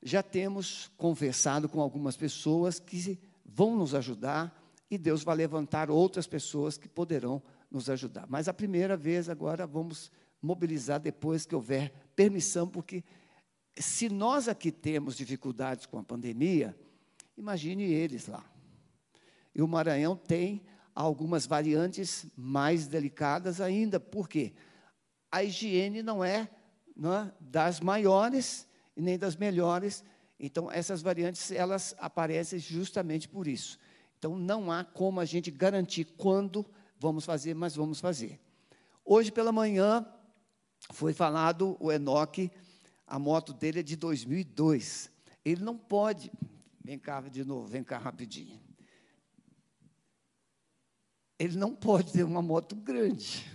Já temos conversado com algumas pessoas que vão nos ajudar e Deus vai levantar outras pessoas que poderão nos ajudar. Mas a primeira vez agora vamos mobilizar depois que houver permissão, porque se nós aqui temos dificuldades com a pandemia, imagine eles lá. E o Maranhão tem algumas variantes mais delicadas ainda, porque a higiene não é, não é das maiores e nem das melhores. Então, essas variantes, elas aparecem justamente por isso. Então, não há como a gente garantir quando vamos fazer, mas vamos fazer. Hoje pela manhã, foi falado, o Enoque, a moto dele é de 2002. Ele não pode. Vem cá de novo, vem cá rapidinho. Ele não pode ter uma moto grande.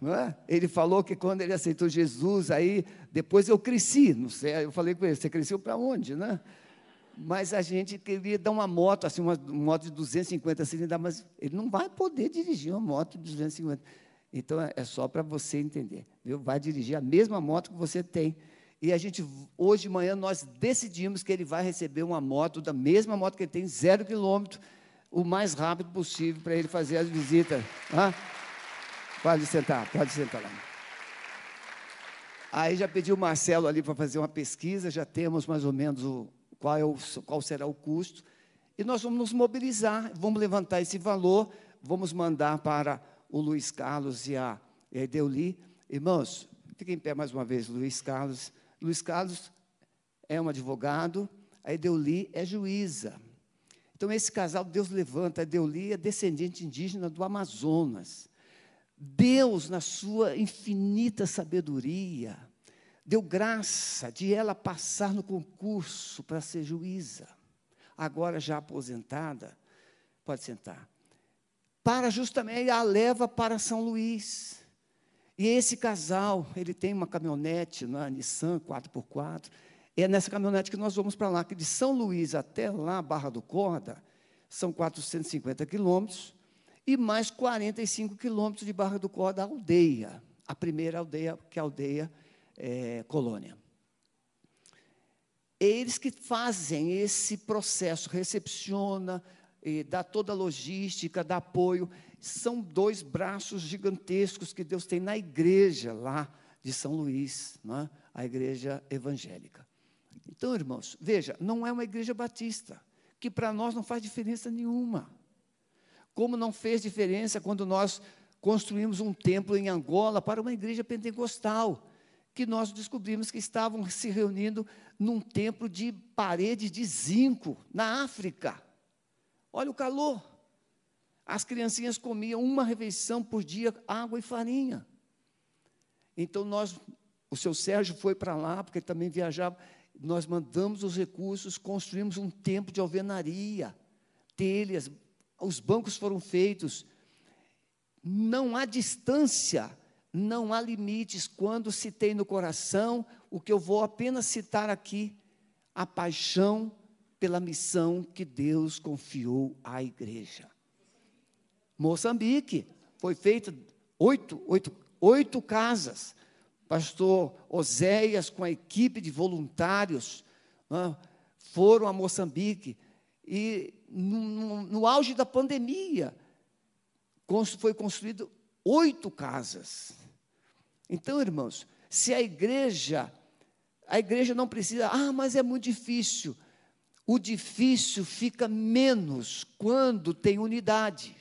Não é? Ele falou que quando ele aceitou Jesus, aí depois eu cresci, não sei, eu falei com ele, você cresceu para onde, né? Mas a gente queria dar uma moto, assim, uma, uma moto de 250 cilindradas, mas ele não vai poder dirigir uma moto de 250. Então é, é só para você entender. Viu? Vai dirigir a mesma moto que você tem. E a gente, hoje de manhã, nós decidimos que ele vai receber uma moto, da mesma moto que ele tem, zero quilômetro, o mais rápido possível para ele fazer as visitas. Ah? Pode sentar, pode sentar lá. Aí já pedi o Marcelo ali para fazer uma pesquisa, já temos mais ou menos o, qual, é o, qual será o custo. E nós vamos nos mobilizar, vamos levantar esse valor, vamos mandar para o Luiz Carlos e a, e a Deuli. Irmãos, fiquem em pé mais uma vez, Luiz Carlos. Luiz Carlos é um advogado, a Edeuli é juíza. Então, esse casal, Deus levanta, a Edeuli é descendente indígena do Amazonas. Deus, na sua infinita sabedoria, deu graça de ela passar no concurso para ser juíza. Agora, já aposentada, pode sentar para justamente a leva para São Luís. E esse casal, ele tem uma caminhonete na é? Nissan 4x4. É nessa caminhonete que nós vamos para lá, que de São Luís até lá, Barra do Corda, são 450 quilômetros, e mais 45 quilômetros de Barra do Corda, aldeia. A primeira aldeia, que é a aldeia é, Colônia. Eles que fazem esse processo, recepciona, e dá toda a logística, dá apoio. São dois braços gigantescos que Deus tem na igreja lá de São Luís, é? a igreja evangélica. Então, irmãos, veja, não é uma igreja batista, que para nós não faz diferença nenhuma. Como não fez diferença quando nós construímos um templo em Angola para uma igreja pentecostal, que nós descobrimos que estavam se reunindo num templo de paredes de zinco, na África. Olha o calor. As criancinhas comiam uma refeição por dia, água e farinha. Então nós, o seu Sérgio foi para lá, porque ele também viajava, nós mandamos os recursos, construímos um templo de alvenaria, telhas, os bancos foram feitos. Não há distância, não há limites quando se tem no coração o que eu vou apenas citar aqui, a paixão pela missão que Deus confiou à igreja. Moçambique, foi feito oito, oito, oito casas. Pastor Oséias, com a equipe de voluntários, foram a Moçambique. E no, no auge da pandemia, foi construído oito casas. Então, irmãos, se a igreja, a igreja não precisa, ah, mas é muito difícil o difícil fica menos quando tem unidade.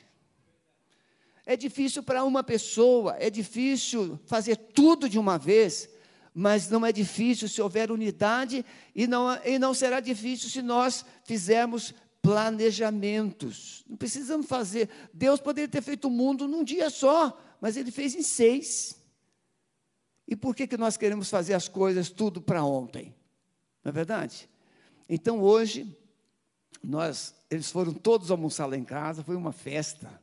É difícil para uma pessoa, é difícil fazer tudo de uma vez, mas não é difícil se houver unidade e não, e não será difícil se nós fizermos planejamentos. Não precisamos fazer. Deus poderia ter feito o mundo num dia só, mas Ele fez em seis. E por que, que nós queremos fazer as coisas tudo para ontem? Não é verdade? Então hoje, nós, eles foram todos almoçar lá em casa, foi uma festa.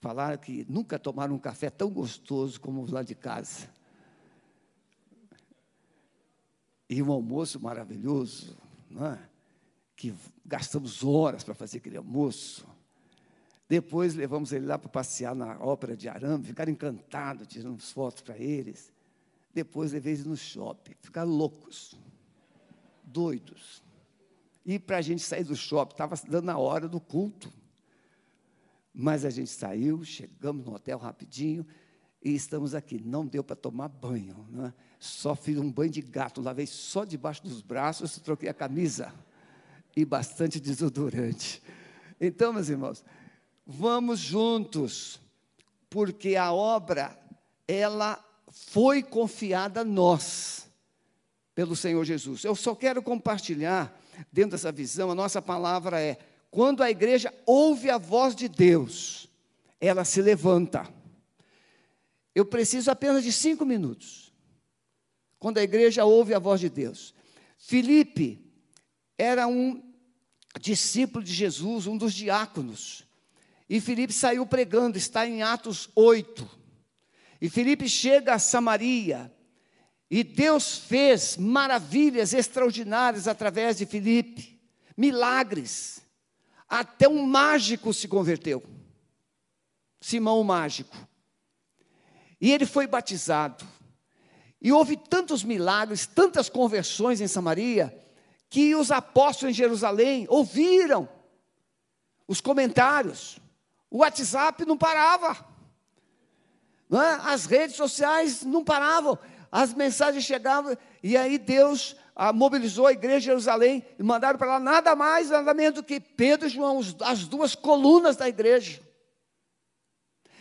falaram que nunca tomaram um café tão gostoso como o lá de casa. E um almoço maravilhoso, não é? que gastamos horas para fazer aquele almoço. Depois levamos ele lá para passear na ópera de arame, ficaram encantados, tiramos fotos para eles. Depois levei eles no shopping, ficaram loucos, doidos. E para a gente sair do shopping, estava dando a hora do culto. Mas a gente saiu, chegamos no hotel rapidinho e estamos aqui. Não deu para tomar banho, né? só fiz um banho de gato, lavei só debaixo dos braços, troquei a camisa e bastante desodorante. Então, meus irmãos, vamos juntos, porque a obra, ela foi confiada a nós, pelo Senhor Jesus. Eu só quero compartilhar, dentro dessa visão, a nossa palavra é: quando a igreja ouve a voz de Deus, ela se levanta. Eu preciso apenas de cinco minutos. Quando a igreja ouve a voz de Deus. Filipe era um discípulo de Jesus, um dos diáconos. E Filipe saiu pregando, está em Atos 8. E Filipe chega a Samaria, e Deus fez maravilhas extraordinárias através de Filipe, milagres. Até um mágico se converteu. Simão o mágico. E ele foi batizado. E houve tantos milagres, tantas conversões em Samaria, que os apóstolos em Jerusalém ouviram os comentários. O WhatsApp não parava. Não é? As redes sociais não paravam. As mensagens chegavam. E aí Deus ah, mobilizou a igreja de Jerusalém e mandaram para lá nada mais, nada menos do que Pedro e João, as duas colunas da igreja.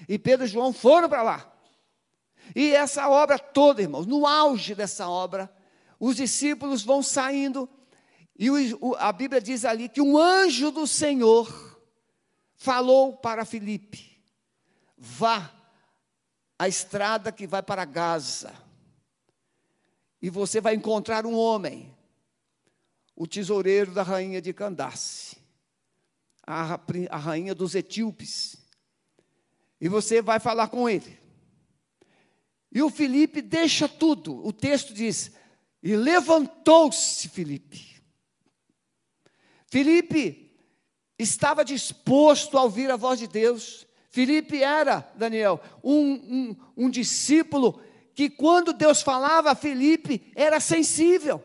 E Pedro e João foram para lá. E essa obra toda, irmãos, no auge dessa obra, os discípulos vão saindo e o, a Bíblia diz ali que um anjo do Senhor falou para Filipe: vá à estrada que vai para Gaza, e você vai encontrar um homem, o tesoureiro da rainha de Candace, a, a rainha dos etíopes, e você vai falar com ele. E o Filipe deixa tudo, o texto diz: e levantou-se Filipe Filipe estava disposto a ouvir a voz de Deus. Filipe era, Daniel, um, um, um discípulo que, quando Deus falava, Filipe era sensível.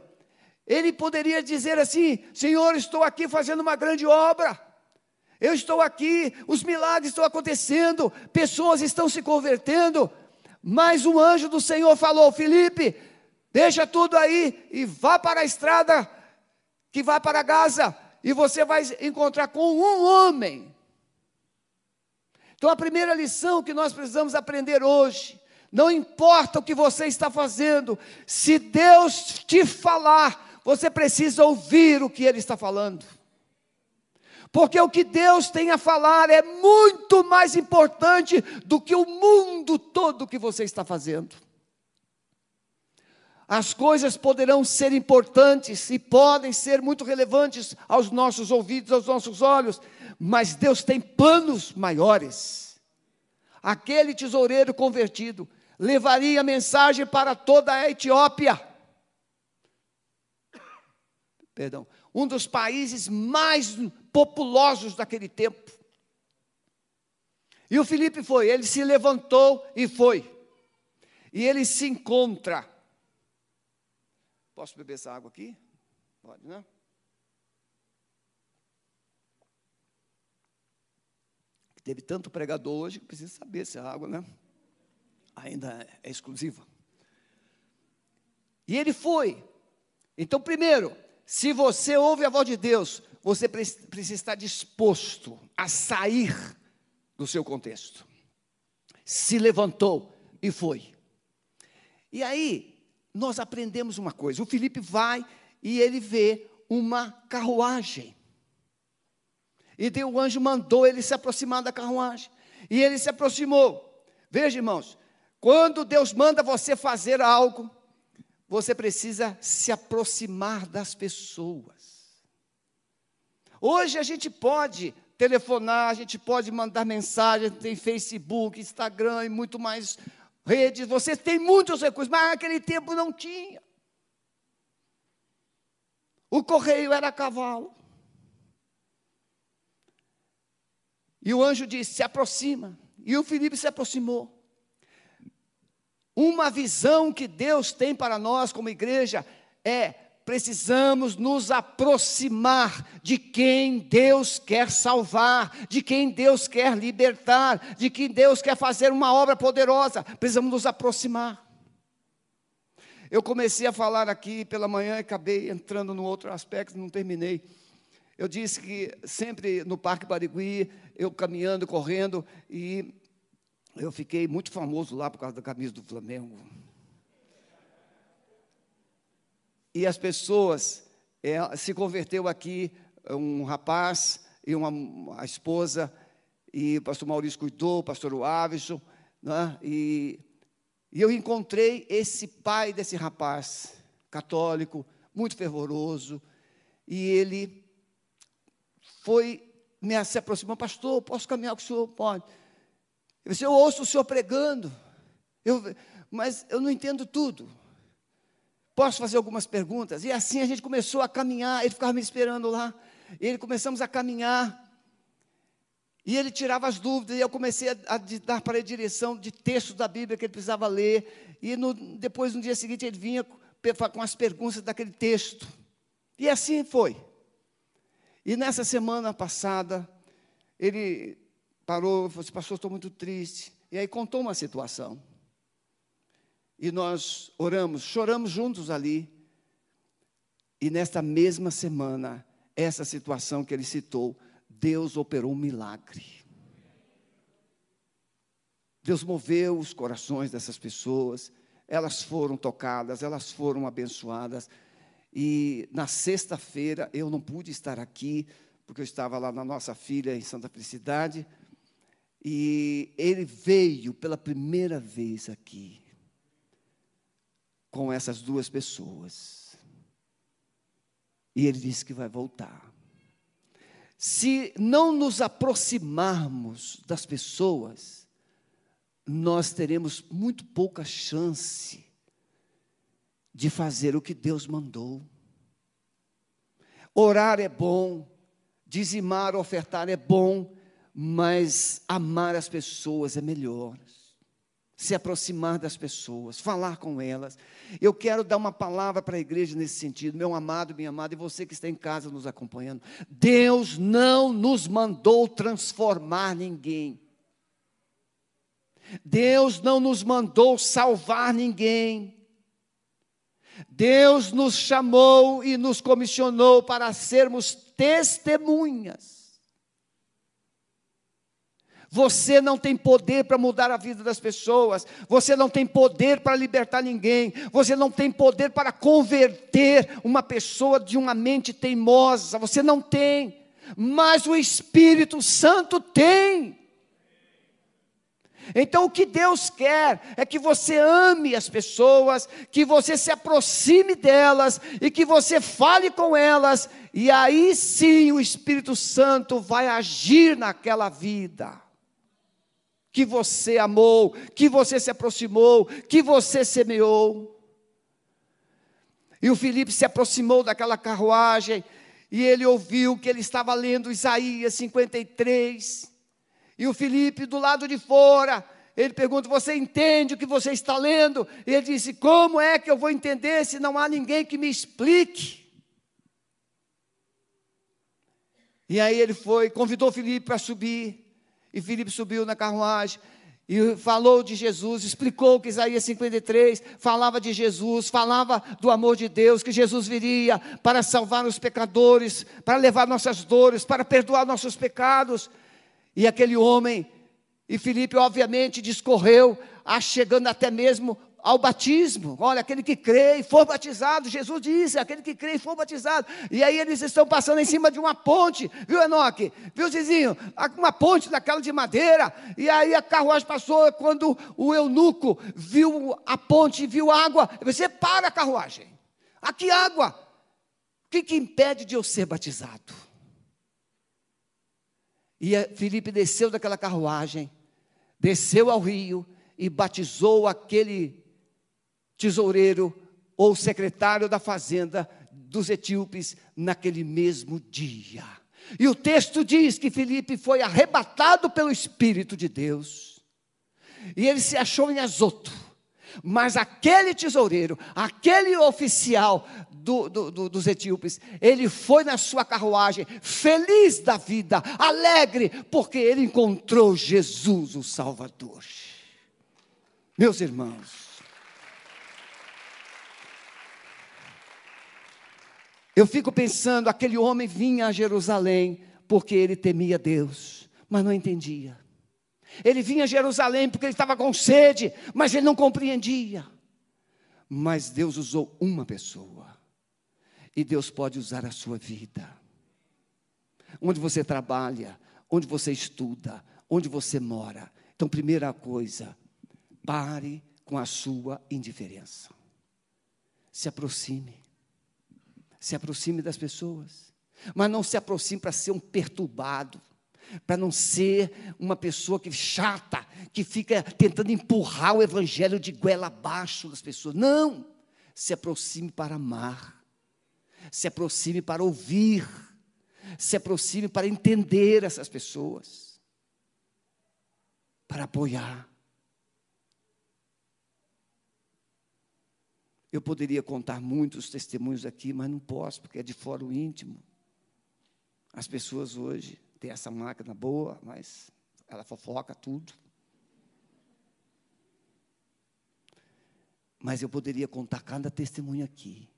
Ele poderia dizer assim: Senhor, estou aqui fazendo uma grande obra. Eu estou aqui, os milagres estão acontecendo, pessoas estão se convertendo. Mas um anjo do Senhor falou: Filipe, deixa tudo aí e vá para a estrada que vai para Gaza e você vai encontrar com um homem. Então, a primeira lição que nós precisamos aprender hoje, não importa o que você está fazendo, se Deus te falar, você precisa ouvir o que Ele está falando. Porque o que Deus tem a falar é muito mais importante do que o mundo todo que você está fazendo. As coisas poderão ser importantes e podem ser muito relevantes aos nossos ouvidos, aos nossos olhos, mas Deus tem planos maiores. Aquele tesoureiro convertido levaria a mensagem para toda a Etiópia. Perdão, um dos países mais populosos daquele tempo. E o Felipe foi, ele se levantou e foi. E ele se encontra Posso beber essa água aqui? Pode, né? Teve tanto pregador hoje que precisa saber se a água, né? Ainda é exclusiva. E ele foi. Então, primeiro, se você ouve a voz de Deus, você precisa estar disposto a sair do seu contexto. Se levantou e foi. E aí, nós aprendemos uma coisa. O Felipe vai e ele vê uma carruagem. E Deus, o anjo mandou ele se aproximar da carruagem. E ele se aproximou. Veja, irmãos, quando Deus manda você fazer algo, você precisa se aproximar das pessoas. Hoje a gente pode telefonar, a gente pode mandar mensagem, tem Facebook, Instagram e muito mais redes. Você tem muitos recursos, mas naquele tempo não tinha. O correio era a cavalo. E o anjo disse: se aproxima. E o Filipe se aproximou. Uma visão que Deus tem para nós como igreja é precisamos nos aproximar de quem Deus quer salvar, de quem Deus quer libertar, de quem Deus quer fazer uma obra poderosa. Precisamos nos aproximar. Eu comecei a falar aqui pela manhã e acabei entrando no outro aspecto, não terminei. Eu disse que sempre no Parque Barigui, eu caminhando, correndo, e eu fiquei muito famoso lá por causa da camisa do Flamengo. E as pessoas, é, se converteu aqui um rapaz e uma a esposa, e o pastor Maurício cuidou, o pastor Avison, né, e, e eu encontrei esse pai desse rapaz, católico, muito fervoroso, e ele foi, me, se aproximou, pastor, posso caminhar com o senhor? Pode. Eu ouço o senhor pregando, eu, mas eu não entendo tudo. Posso fazer algumas perguntas? E assim a gente começou a caminhar, ele ficava me esperando lá. E ele começamos a caminhar. E ele tirava as dúvidas, e eu comecei a, a dar para ele direção de textos da Bíblia que ele precisava ler. E no, depois, no dia seguinte, ele vinha com as perguntas daquele texto. E assim foi. E nessa semana passada, ele parou e falou assim: Pastor, estou muito triste. E aí contou uma situação e nós oramos, choramos juntos ali. E nesta mesma semana, essa situação que ele citou, Deus operou um milagre. Deus moveu os corações dessas pessoas, elas foram tocadas, elas foram abençoadas. E na sexta-feira eu não pude estar aqui, porque eu estava lá na nossa filha em Santa Felicidade, e ele veio pela primeira vez aqui com essas duas pessoas. E ele disse que vai voltar. Se não nos aproximarmos das pessoas, nós teremos muito pouca chance de fazer o que Deus mandou. Orar é bom, dizimar, ofertar é bom, mas amar as pessoas é melhor se aproximar das pessoas, falar com elas. Eu quero dar uma palavra para a igreja nesse sentido, meu amado, minha amada, e você que está em casa nos acompanhando. Deus não nos mandou transformar ninguém. Deus não nos mandou salvar ninguém. Deus nos chamou e nos comissionou para sermos testemunhas você não tem poder para mudar a vida das pessoas, você não tem poder para libertar ninguém, você não tem poder para converter uma pessoa de uma mente teimosa, você não tem, mas o Espírito Santo tem. Então, o que Deus quer é que você ame as pessoas, que você se aproxime delas e que você fale com elas, e aí sim o Espírito Santo vai agir naquela vida que você amou, que você se aproximou, que você semeou. E o Filipe se aproximou daquela carruagem e ele ouviu que ele estava lendo Isaías 53. E o Filipe do lado de fora, ele pergunta: Você entende o que você está lendo? E ele disse: Como é que eu vou entender se não há ninguém que me explique? E aí ele foi, convidou o Filipe para subir. E Filipe subiu na carruagem e falou de Jesus, explicou que Isaías 53 falava de Jesus, falava do amor de Deus, que Jesus viria para salvar os pecadores, para levar nossas dores, para perdoar nossos pecados. E aquele homem, e Filipe obviamente discorreu, chegando até mesmo ao batismo. Olha, aquele que crê e for batizado, Jesus disse, aquele que crê e for batizado. E aí eles estão passando em cima de uma ponte, viu, Enoque? Viu, Zizinho? Uma ponte daquela de madeira. E aí a carruagem passou, quando o eunuco viu a ponte, viu água, você para a carruagem. Aqui água. O que, que impede de eu ser batizado? E a- Filipe desceu daquela carruagem, desceu ao rio e batizou aquele tesoureiro ou secretário da fazenda dos etíopes naquele mesmo dia. E o texto diz que Filipe foi arrebatado pelo Espírito de Deus. E ele se achou em Azoto. Mas aquele tesoureiro, aquele oficial do- do- do- dos etíopes, ele foi na sua carruagem, feliz da vida, alegre, porque ele encontrou Jesus, o Salvador. Meus irmãos, eu fico pensando: aquele homem vinha a Jerusalém porque ele temia Deus, mas não entendia. Ele vinha a Jerusalém porque ele estava com sede, mas ele não compreendia. Mas Deus usou uma pessoa, e Deus pode usar a sua vida. Onde você trabalha, onde você estuda, onde você mora. Então, primeira coisa, pare com a sua indiferença. Se aproxime. Se aproxime das pessoas. Mas não se aproxime para ser um perturbado, para não ser uma pessoa que chata, que fica tentando empurrar o evangelho de goela abaixo das pessoas. Não! Se aproxime para amar. Se aproxime para ouvir. Se aproxime para entender essas pessoas. Para apoiar. Eu poderia contar muitos testemunhos aqui, mas não posso, porque é de fora o íntimo. As pessoas hoje têm essa máquina boa, mas ela fofoca tudo. Mas eu poderia contar cada testemunho aqui,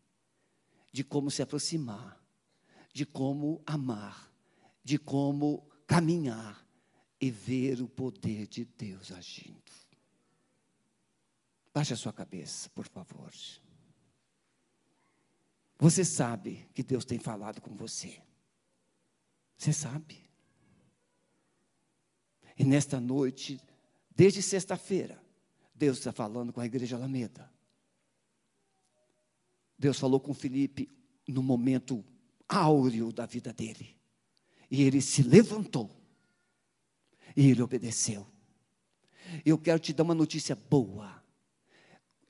de como se aproximar, de como amar, de como caminhar e ver o poder de Deus agindo. Baixe a sua cabeça, por favor. Você sabe que Deus tem falado com você. Você sabe. E nesta noite, desde sexta-feira, Deus está falando com a igreja Alameda. Deus falou com Felipe no momento áureo da vida dele. E ele se levantou. E ele obedeceu. Eu quero te dar uma notícia boa.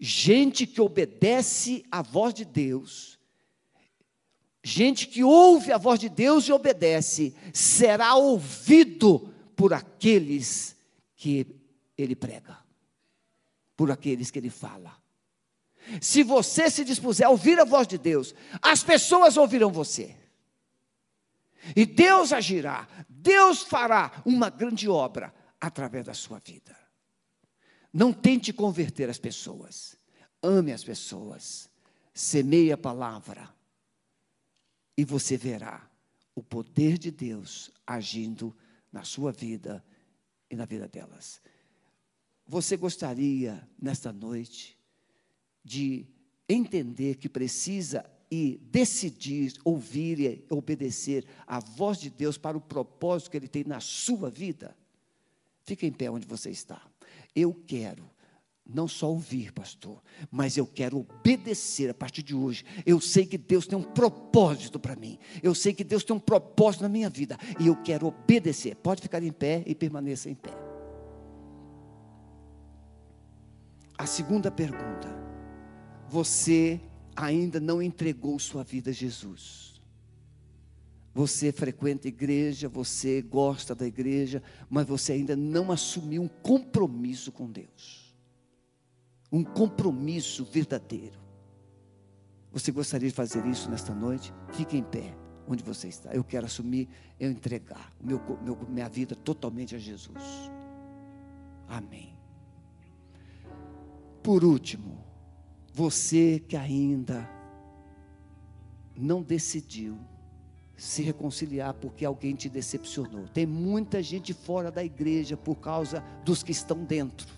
Gente que obedece à voz de Deus, gente que ouve a voz de Deus e obedece, será ouvido por aqueles que ele prega, por aqueles que ele fala. Se você se dispuser a ouvir a voz de Deus, as pessoas ouvirão você. E Deus agirá, Deus fará uma grande obra através da sua vida. Não tente converter as pessoas. Ame as pessoas. Semeie a palavra. E você verá o poder de Deus agindo na sua vida e na vida delas. Você gostaria, nesta noite, de entender que precisa e decidir ouvir e obedecer a voz de Deus para o propósito que Ele tem na sua vida? Fique em pé onde você está. Eu quero não só ouvir, pastor, mas eu quero obedecer a partir de hoje. Eu sei que Deus tem um propósito para mim. Eu sei que Deus tem um propósito na minha vida e eu quero obedecer. Pode ficar em pé e permaneça em pé. A segunda pergunta: você ainda não entregou sua vida a Jesus? Você frequenta a igreja, você gosta da igreja, mas você ainda não assumiu um compromisso com Deus. Um compromisso verdadeiro. Você gostaria de fazer isso nesta noite? Fique em pé, onde você está. Eu quero assumir, eu entregar meu, meu, minha vida totalmente a Jesus. Amém. Por último, você que ainda não decidiu se reconciliar porque alguém te decepcionou. Tem muita gente fora da igreja por causa dos que estão dentro.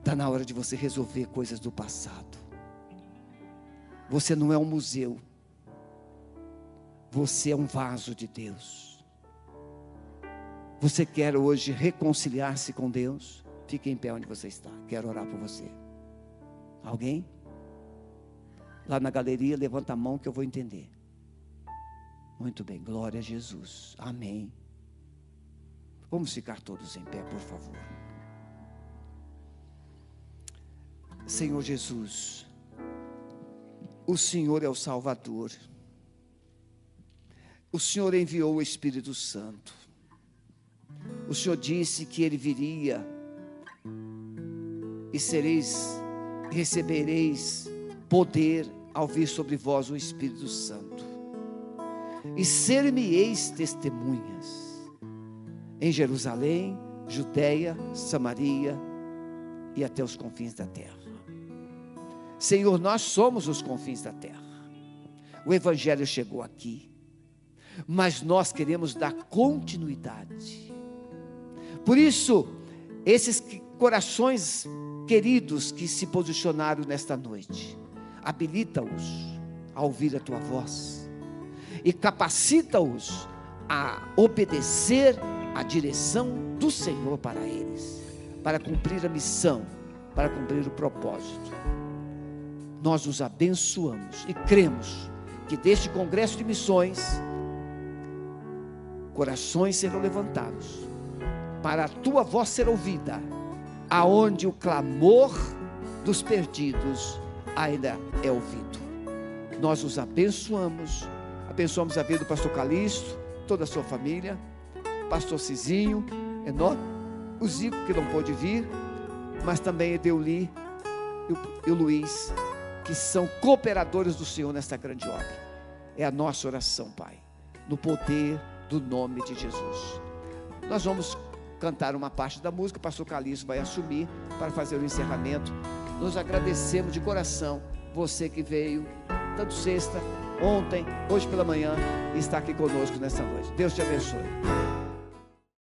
Está na hora de você resolver coisas do passado. Você não é um museu. Você é um vaso de Deus. Você quer hoje reconciliar-se com Deus? Fique em pé onde você está. Quero orar por você. Alguém? Lá na galeria, levanta a mão que eu vou entender. Muito bem, glória a Jesus. Amém. Vamos ficar todos em pé, por favor. Senhor Jesus, o Senhor é o Salvador. O Senhor enviou o Espírito Santo. O Senhor disse que ele viria e sereis, recebereis poder ao vir sobre vós o Espírito Santo. E ser-me-eis testemunhas em Jerusalém, Judéia, Samaria e até os confins da terra. Senhor, nós somos os confins da terra. O Evangelho chegou aqui, mas nós queremos dar continuidade. Por isso, esses corações queridos que se posicionaram nesta noite, habilita-os a ouvir a tua voz e capacita-os a obedecer a direção do Senhor para eles, para cumprir a missão, para cumprir o propósito. Nós os abençoamos e cremos que deste congresso de missões corações serão levantados para a tua voz ser ouvida, aonde o clamor dos perdidos ainda é ouvido. Nós os abençoamos, abençoamos a vida do pastor Calixto, toda a sua família, pastor Cizinho, Enó, o Zico que não pôde vir, mas também Edeuli e o Luiz, que são cooperadores do Senhor nesta grande obra. É a nossa oração, Pai, no poder do nome de Jesus. Nós vamos cantar uma parte da música, pastor Calixto vai assumir para fazer o encerramento. Nós agradecemos de coração você que veio, tanto sexta, ontem, hoje pela manhã, e está aqui conosco nessa noite. Deus te abençoe.